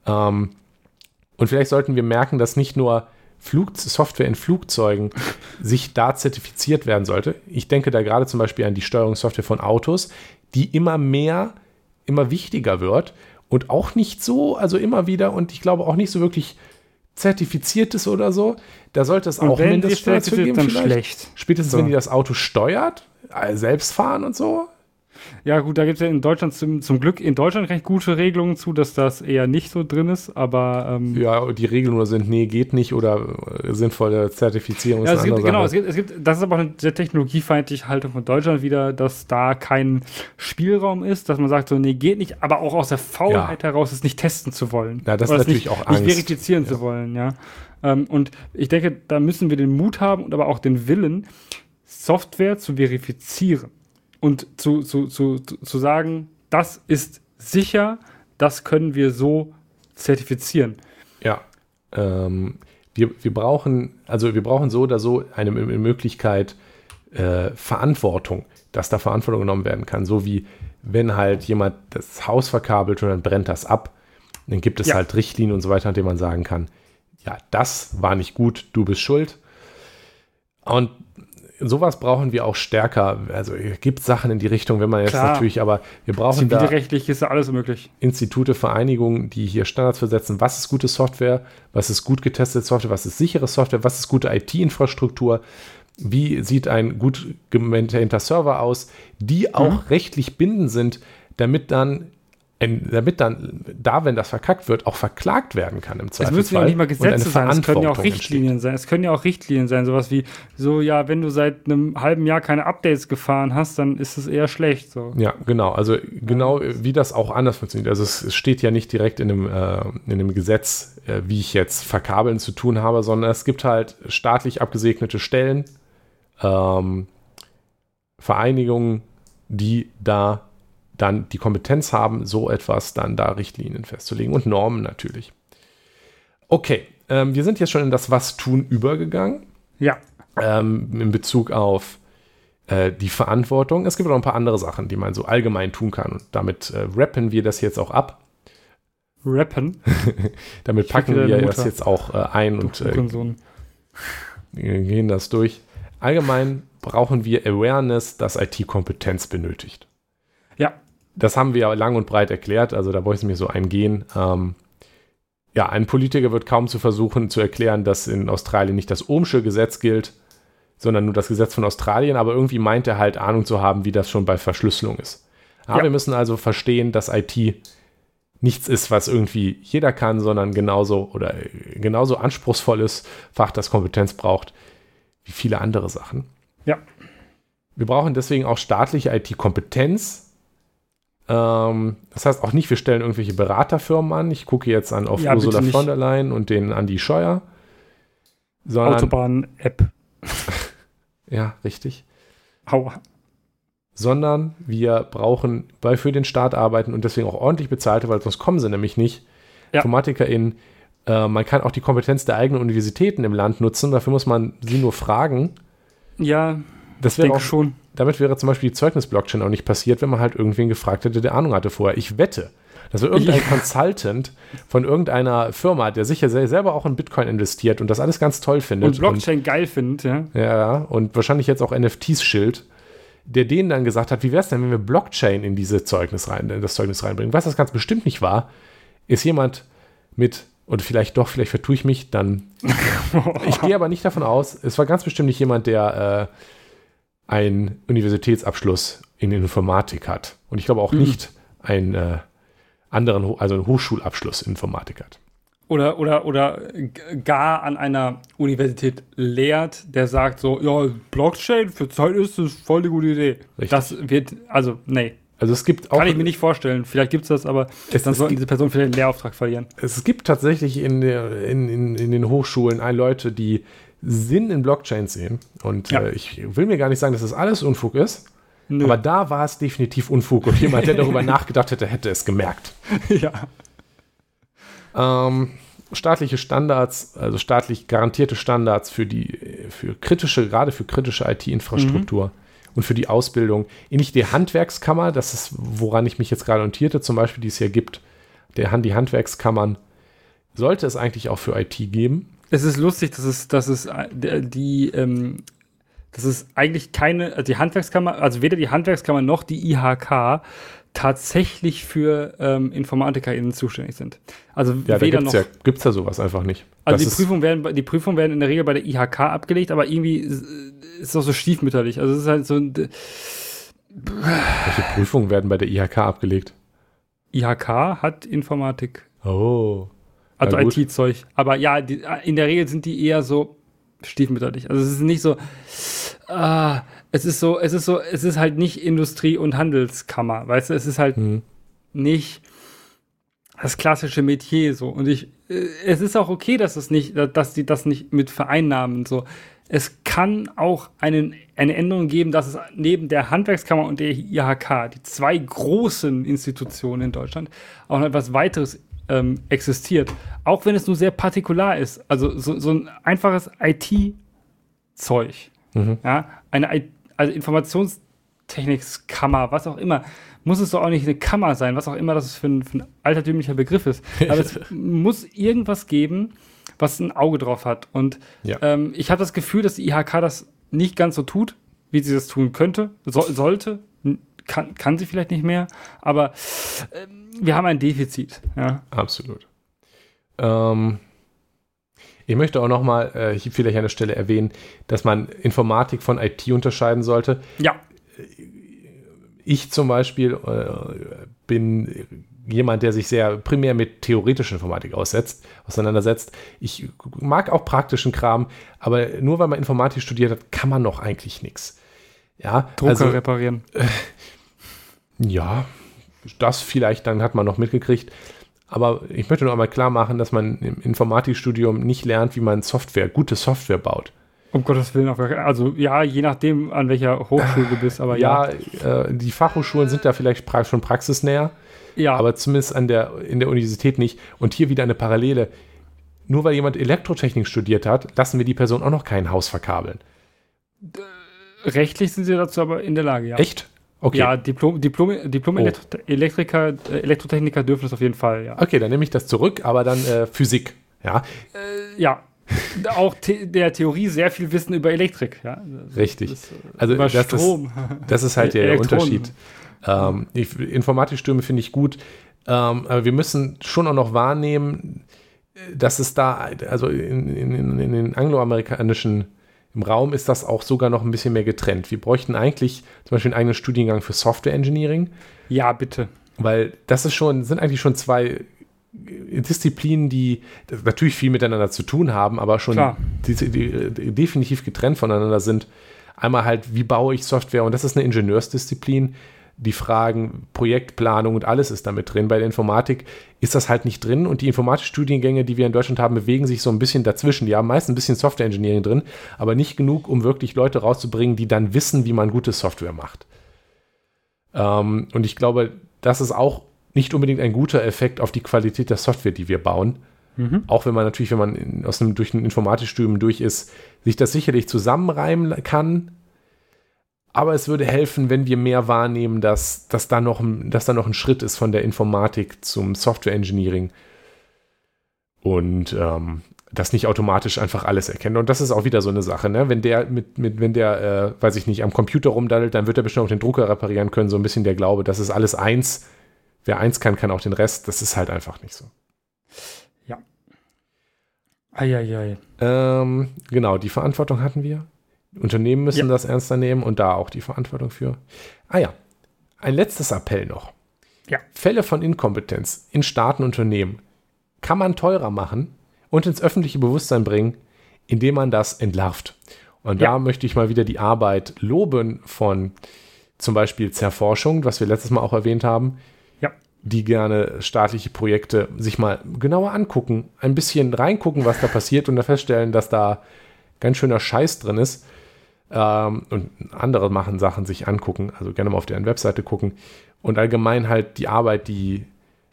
Ähm, und vielleicht sollten wir merken, dass nicht nur Flug Software in Flugzeugen <laughs> sich da zertifiziert werden sollte. Ich denke da gerade zum Beispiel an die Steuerungssoftware von Autos, die immer mehr, immer wichtiger wird und auch nicht so, also immer wieder und ich glaube auch nicht so wirklich zertifiziert ist oder so. Da sollte es auch Mindeststandards für geben. Dann schlecht. Spätestens, so. wenn die das Auto steuert, äh, selbst fahren und so, ja, gut, da gibt es ja in Deutschland zum, zum Glück in Deutschland recht gute Regelungen zu, dass das eher nicht so drin ist, aber. Ähm, ja, die Regelungen sind, nee, geht nicht oder äh, sinnvolle Zertifizierung ja, es gibt, Genau, es gibt, es gibt, das ist aber auch eine sehr technologiefeindliche Haltung von Deutschland wieder, dass da kein Spielraum ist, dass man sagt, so, nee, geht nicht, aber auch aus der Faulheit ja. heraus es nicht testen zu wollen. Ja, das ist natürlich nicht, auch Angst. Nicht verifizieren ja. zu wollen, ja. Ähm, und ich denke, da müssen wir den Mut haben und aber auch den Willen, Software zu verifizieren und zu, zu, zu, zu sagen, das ist sicher, das können wir so zertifizieren. Ja. Ähm, wir, wir brauchen, also wir brauchen so oder so eine Möglichkeit, äh, Verantwortung, dass da Verantwortung genommen werden kann. So wie wenn halt jemand das Haus verkabelt und dann brennt das ab, dann gibt es ja. halt Richtlinien und so weiter, an denen man sagen kann, ja, das war nicht gut, du bist schuld. Und sowas brauchen wir auch stärker. Also gibt Sachen in die Richtung, wenn man jetzt Klar. natürlich, aber wir brauchen da rechtlich ist da alles möglich. Institute, Vereinigungen, die hier Standards versetzen. Was ist gute Software? Was ist gut getestete Software? Was ist sichere Software? Was ist gute IT-Infrastruktur? Wie sieht ein gut gemaintainter Server aus, die auch mhm. rechtlich bindend sind, damit dann damit dann da, wenn das verkackt wird, auch verklagt werden kann im Zweifelsfall. Es müssen ja nicht mal Gesetze sein, es können ja auch Richtlinien entsteht. sein. Es können ja auch Richtlinien sein, sowas wie so, ja, wenn du seit einem halben Jahr keine Updates gefahren hast, dann ist es eher schlecht. So. Ja, genau. Also genau wie das auch anders funktioniert. Also es, steht ja nicht direkt in einem, äh, in einem Gesetz, äh, wie ich jetzt verkabeln zu tun habe, sondern es gibt halt staatlich abgesegnete Stellen, ähm, Vereinigungen, die da dann die Kompetenz haben, so etwas dann da Richtlinien festzulegen und Normen natürlich. Okay, ähm, wir sind jetzt schon in das Was tun übergegangen. Ja. Ähm, in Bezug auf äh, die Verantwortung. Es gibt noch ein paar andere Sachen, die man so allgemein tun kann. Und damit äh, rappen wir das jetzt auch ab. Rappen? <laughs> damit packen wir das jetzt auch äh, ein und äh, gehen das durch. Allgemein brauchen wir Awareness, dass IT-Kompetenz benötigt. Das haben wir ja lang und breit erklärt, also da brauche ich mir so eingehen. Ähm, ja, ein Politiker wird kaum zu versuchen zu erklären, dass in Australien nicht das Ohmsche Gesetz gilt, sondern nur das Gesetz von Australien, aber irgendwie meint er halt Ahnung zu haben, wie das schon bei Verschlüsselung ist. Ja, ja. Wir müssen also verstehen, dass IT nichts ist, was irgendwie jeder kann, sondern genauso oder genauso anspruchsvolles Fach, das Kompetenz braucht, wie viele andere Sachen. Ja. Wir brauchen deswegen auch staatliche IT-Kompetenz. Ähm, das heißt auch nicht, wir stellen irgendwelche Beraterfirmen an. Ich gucke jetzt an auf ja, Ursula von der Leyen und den Andi Scheuer. Autobahn-App. <laughs> ja, richtig. Aua. Sondern wir brauchen bei für den Staat arbeiten und deswegen auch ordentlich bezahlte, weil sonst kommen sie nämlich nicht. Ja. InformatikerInnen, äh, man kann auch die Kompetenz der eigenen Universitäten im Land nutzen. Dafür muss man sie nur fragen. Ja, das wäre auch schon. Damit wäre zum Beispiel die Zeugnis-Blockchain auch nicht passiert, wenn man halt irgendwen gefragt hätte, der Ahnung hatte vorher. Ich wette, dass irgendein ja. Consultant von irgendeiner Firma, der sicher selber auch in Bitcoin investiert und das alles ganz toll findet. Und Blockchain und, geil findet, ja. Ja, und wahrscheinlich jetzt auch NFTs schild, der denen dann gesagt hat, wie wäre es denn, wenn wir Blockchain in diese Zeugnis rein, in das Zeugnis reinbringen? Was das ganz bestimmt nicht war, ist jemand mit, und vielleicht doch, vielleicht vertue ich mich, dann. <laughs> ich gehe aber nicht davon aus, es war ganz bestimmt nicht jemand, der äh, einen Universitätsabschluss in Informatik hat. Und ich glaube auch mhm. nicht ein äh, anderen, also einen Hochschulabschluss in Informatik hat. Oder, oder, oder gar an einer Universität lehrt, der sagt so, ja, Blockchain für Zeit ist das voll die gute Idee. Richtig. Das wird, also, nee. Also es gibt auch. Kann ich mir nicht vorstellen. Vielleicht gibt es das, aber es, dann sollten diese Personen vielleicht einen Lehrauftrag verlieren. Es gibt tatsächlich in, der, in, in, in den Hochschulen Leute, die Sinn in Blockchains sehen. Und ja. äh, ich will mir gar nicht sagen, dass das alles Unfug ist. Nö. Aber da war es definitiv Unfug und jemand, der <laughs> darüber nachgedacht hätte, hätte es gemerkt. Ja. Ähm, staatliche Standards, also staatlich garantierte Standards für die, für kritische, gerade für kritische IT-Infrastruktur mhm. und für die Ausbildung. Ähnlich die Handwerkskammer, das ist, woran ich mich jetzt gerade notierte, zum Beispiel, die es hier gibt, der, die Handwerkskammern, sollte es eigentlich auch für IT geben. Es ist lustig, dass es, dass es äh, die ähm, dass es eigentlich keine, also die Handwerkskammer, also weder die Handwerkskammer noch die IHK tatsächlich für ähm, InformatikerInnen zuständig sind. Also ja, weder noch. Ja, gibt es ja sowas einfach nicht. Also die Prüfungen, werden, die Prüfungen werden in der Regel bei der IHK abgelegt, aber irgendwie ist es auch so stiefmütterlich. Also es ist halt so ein. Welche Prüfungen werden bei der IHK abgelegt? IHK hat Informatik. Oh. Also IT-Zeug. Aber ja, die, in der Regel sind die eher so stiefmütterlich. Also es ist nicht so, ah, es ist so, es ist so, es ist halt nicht Industrie- und Handelskammer, weißt du, es ist halt mhm. nicht das klassische Metier so. Und ich, äh, es ist auch okay, dass es nicht, dass die das nicht mit vereinnahmen so. Es kann auch einen, eine Änderung geben, dass es neben der Handwerkskammer und der IHK, die zwei großen Institutionen in Deutschland, auch noch etwas weiteres ähm, existiert. Auch wenn es nur sehr partikular ist. Also so, so ein einfaches IT-Zeug. Mhm. Ja, eine also Informationstechnikskammer, was auch immer. Muss es doch auch nicht eine Kammer sein, was auch immer das für ein, für ein altertümlicher Begriff ist. <laughs> Aber es muss irgendwas geben, was ein Auge drauf hat. Und ja. ähm, ich habe das Gefühl, dass die IHK das nicht ganz so tut, wie sie das tun könnte, so, sollte. Kann, kann sie vielleicht nicht mehr, aber ähm, wir haben ein Defizit. Ja. Absolut. Ähm, ich möchte auch noch mal äh, vielleicht an der Stelle erwähnen, dass man Informatik von IT unterscheiden sollte. Ja. Ich zum Beispiel äh, bin jemand, der sich sehr primär mit theoretischer Informatik aussetzt, auseinandersetzt. Ich mag auch praktischen Kram, aber nur weil man Informatik studiert hat, kann man noch eigentlich nichts. Ja, Drucker also, reparieren. Äh, <laughs> ja, das vielleicht dann hat man noch mitgekriegt. Aber ich möchte nur einmal klar machen, dass man im Informatikstudium nicht lernt, wie man Software, gute Software baut. Um Gottes Willen, also ja, je nachdem, an welcher Hochschule du bist, aber ja. Ja, äh, die Fachhochschulen sind da vielleicht pra schon praxisnäher, ja. aber zumindest an der, in der Universität nicht. Und hier wieder eine Parallele. Nur weil jemand Elektrotechnik studiert hat, lassen wir die Person auch noch kein Haus verkabeln. Rechtlich sind sie dazu aber in der Lage, ja. Echt? Okay. Ja, Diplom, Diplom, Diplom oh. Elektriker, äh, Elektrotechniker dürfen das auf jeden Fall, ja. Okay, dann nehme ich das zurück, aber dann äh, Physik, ja. Äh, ja. Auch the der Theorie sehr viel Wissen über Elektrik, ja. Richtig. Das, äh, also über das Strom. Ist, das ist halt der Unterschied. Ähm, Informatikstürme finde ich gut, ähm, aber wir müssen schon auch noch wahrnehmen, dass es da, also in, in, in den angloamerikanischen Im Raum ist das auch sogar noch ein bisschen mehr getrennt. Wir bräuchten eigentlich zum Beispiel einen eigenen Studiengang für Software Engineering. Ja, bitte. Weil das ist schon, sind eigentlich schon zwei Disziplinen, die natürlich viel miteinander zu tun haben, aber schon die, die, die definitiv getrennt voneinander sind. Einmal halt, wie baue ich Software? Und das ist eine Ingenieursdisziplin. Die Fragen Projektplanung und alles ist damit drin. Bei der Informatik ist das halt nicht drin. Und die Informatikstudiengänge, die wir in Deutschland haben, bewegen sich so ein bisschen dazwischen. Die haben meist ein bisschen Software Engineering drin, aber nicht genug, um wirklich Leute rauszubringen, die dann wissen, wie man gute Software macht. Ähm, und ich glaube, das ist auch nicht unbedingt ein guter Effekt auf die Qualität der Software, die wir bauen. Mhm. Auch wenn man natürlich, wenn man in, aus einem, durch ein Informatikstudium durch ist, sich das sicherlich zusammenreimen kann. Aber es würde helfen, wenn wir mehr wahrnehmen, dass, dass, da noch, dass da noch ein Schritt ist von der Informatik zum Software Engineering. Und ähm, das nicht automatisch einfach alles erkennt. Und das ist auch wieder so eine Sache, ne? Wenn der mit, mit wenn der, äh, weiß ich nicht, am Computer rumdaddelt, dann wird er bestimmt auch den Drucker reparieren können. So ein bisschen der Glaube, das ist alles eins. Wer eins kann, kann auch den Rest. Das ist halt einfach nicht so. Ja. Eieiei. Ähm, genau, die Verantwortung hatten wir. Unternehmen müssen ja. das ernster nehmen und da auch die Verantwortung für. Ah ja, ein letztes Appell noch. Ja. Fälle von Inkompetenz in Staaten und Unternehmen kann man teurer machen und ins öffentliche Bewusstsein bringen, indem man das entlarvt. Und ja. da möchte ich mal wieder die Arbeit loben von zum Beispiel Zerforschung, was wir letztes Mal auch erwähnt haben, ja. die gerne staatliche Projekte sich mal genauer angucken, ein bisschen reingucken, was da passiert und da feststellen, dass da ganz schöner Scheiß drin ist. Ähm, und andere machen Sachen sich angucken, also gerne mal auf deren Webseite gucken und allgemein halt die Arbeit, die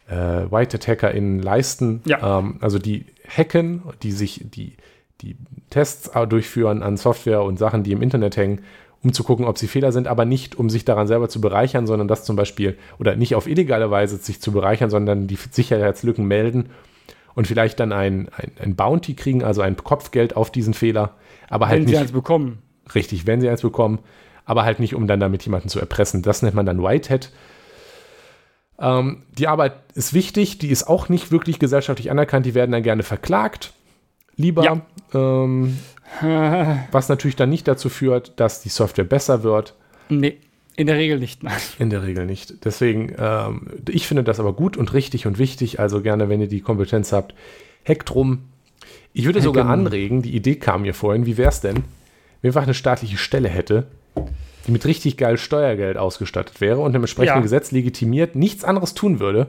äh, White HackerInnen leisten, ja. ähm, also die hacken, die sich die, die Tests durchführen an Software und Sachen, die im Internet hängen, um zu gucken, ob sie Fehler sind, aber nicht, um sich daran selber zu bereichern, sondern das zum Beispiel, oder nicht auf illegale Weise sich zu bereichern, sondern die Sicherheitslücken melden und vielleicht dann ein, ein, ein Bounty kriegen, also ein Kopfgeld auf diesen Fehler. Aber halt wenn nicht, sie eins bekommen. Richtig, wenn sie eins bekommen, aber halt nicht, um dann damit jemanden zu erpressen. Das nennt man dann Whitehead. Ähm, die Arbeit ist wichtig, die ist auch nicht wirklich gesellschaftlich anerkannt, die werden dann gerne verklagt. Lieber. Ja. Ähm, <laughs> was natürlich dann nicht dazu führt, dass die Software besser wird. Nee, in der Regel nicht. Nein. In der Regel nicht. Deswegen, ähm, ich finde das aber gut und richtig und wichtig. Also gerne, wenn ihr die Kompetenz habt, hackt drum. Ich würde sogar anregen, die Idee kam mir vorhin, wie wäre es denn, wenn einfach eine staatliche Stelle hätte, die mit richtig geil Steuergeld ausgestattet wäre und im entsprechenden ja. Gesetz legitimiert nichts anderes tun würde,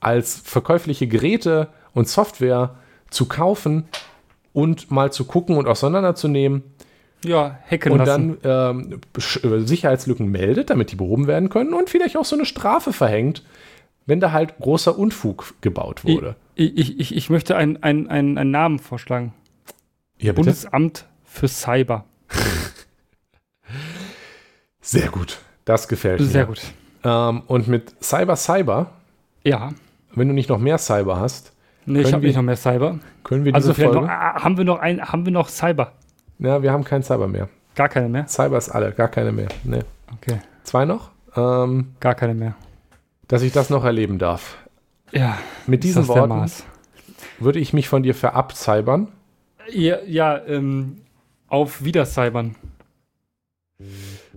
als verkäufliche Geräte und Software zu kaufen und mal zu gucken und auseinanderzunehmen. Ja, hacken Und lassen. dann ähm, Sicherheitslücken meldet, damit die behoben werden können und vielleicht auch so eine Strafe verhängt, wenn da halt großer Unfug gebaut wurde. Ich, ich, ich, ich möchte einen ein, ein Namen vorschlagen. Ja? Bundesamt für Cyber. <laughs> Sehr gut. Das gefällt mir. Sehr gut. Ähm, und mit Cyber Cyber, ja. wenn du nicht noch mehr Cyber hast. Nee, ich habe nicht noch mehr Cyber. Können wir also diese Folge? Noch, ah, haben wir noch ein, haben wir noch Cyber? Ja, wir haben keinen Cyber mehr. Gar keine mehr? Cyber ist alle, gar keine mehr. Nee. Okay. Zwei noch? Ähm, gar keine mehr. Dass ich das noch erleben darf. Ja. Mit diesen Worten würde ich mich von dir verabcybern. Ja, ja ähm, auf Wiedercybern.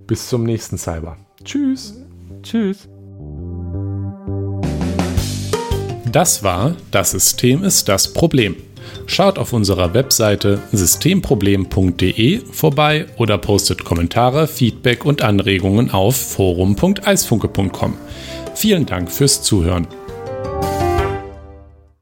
Bis zum nächsten Cyber. Tschüss. Tschüss. Das war Das System ist das Problem. Schaut auf unserer Webseite systemproblem.de vorbei oder postet Kommentare, Feedback und Anregungen auf forum.eisfunke.com. Vielen Dank fürs Zuhören.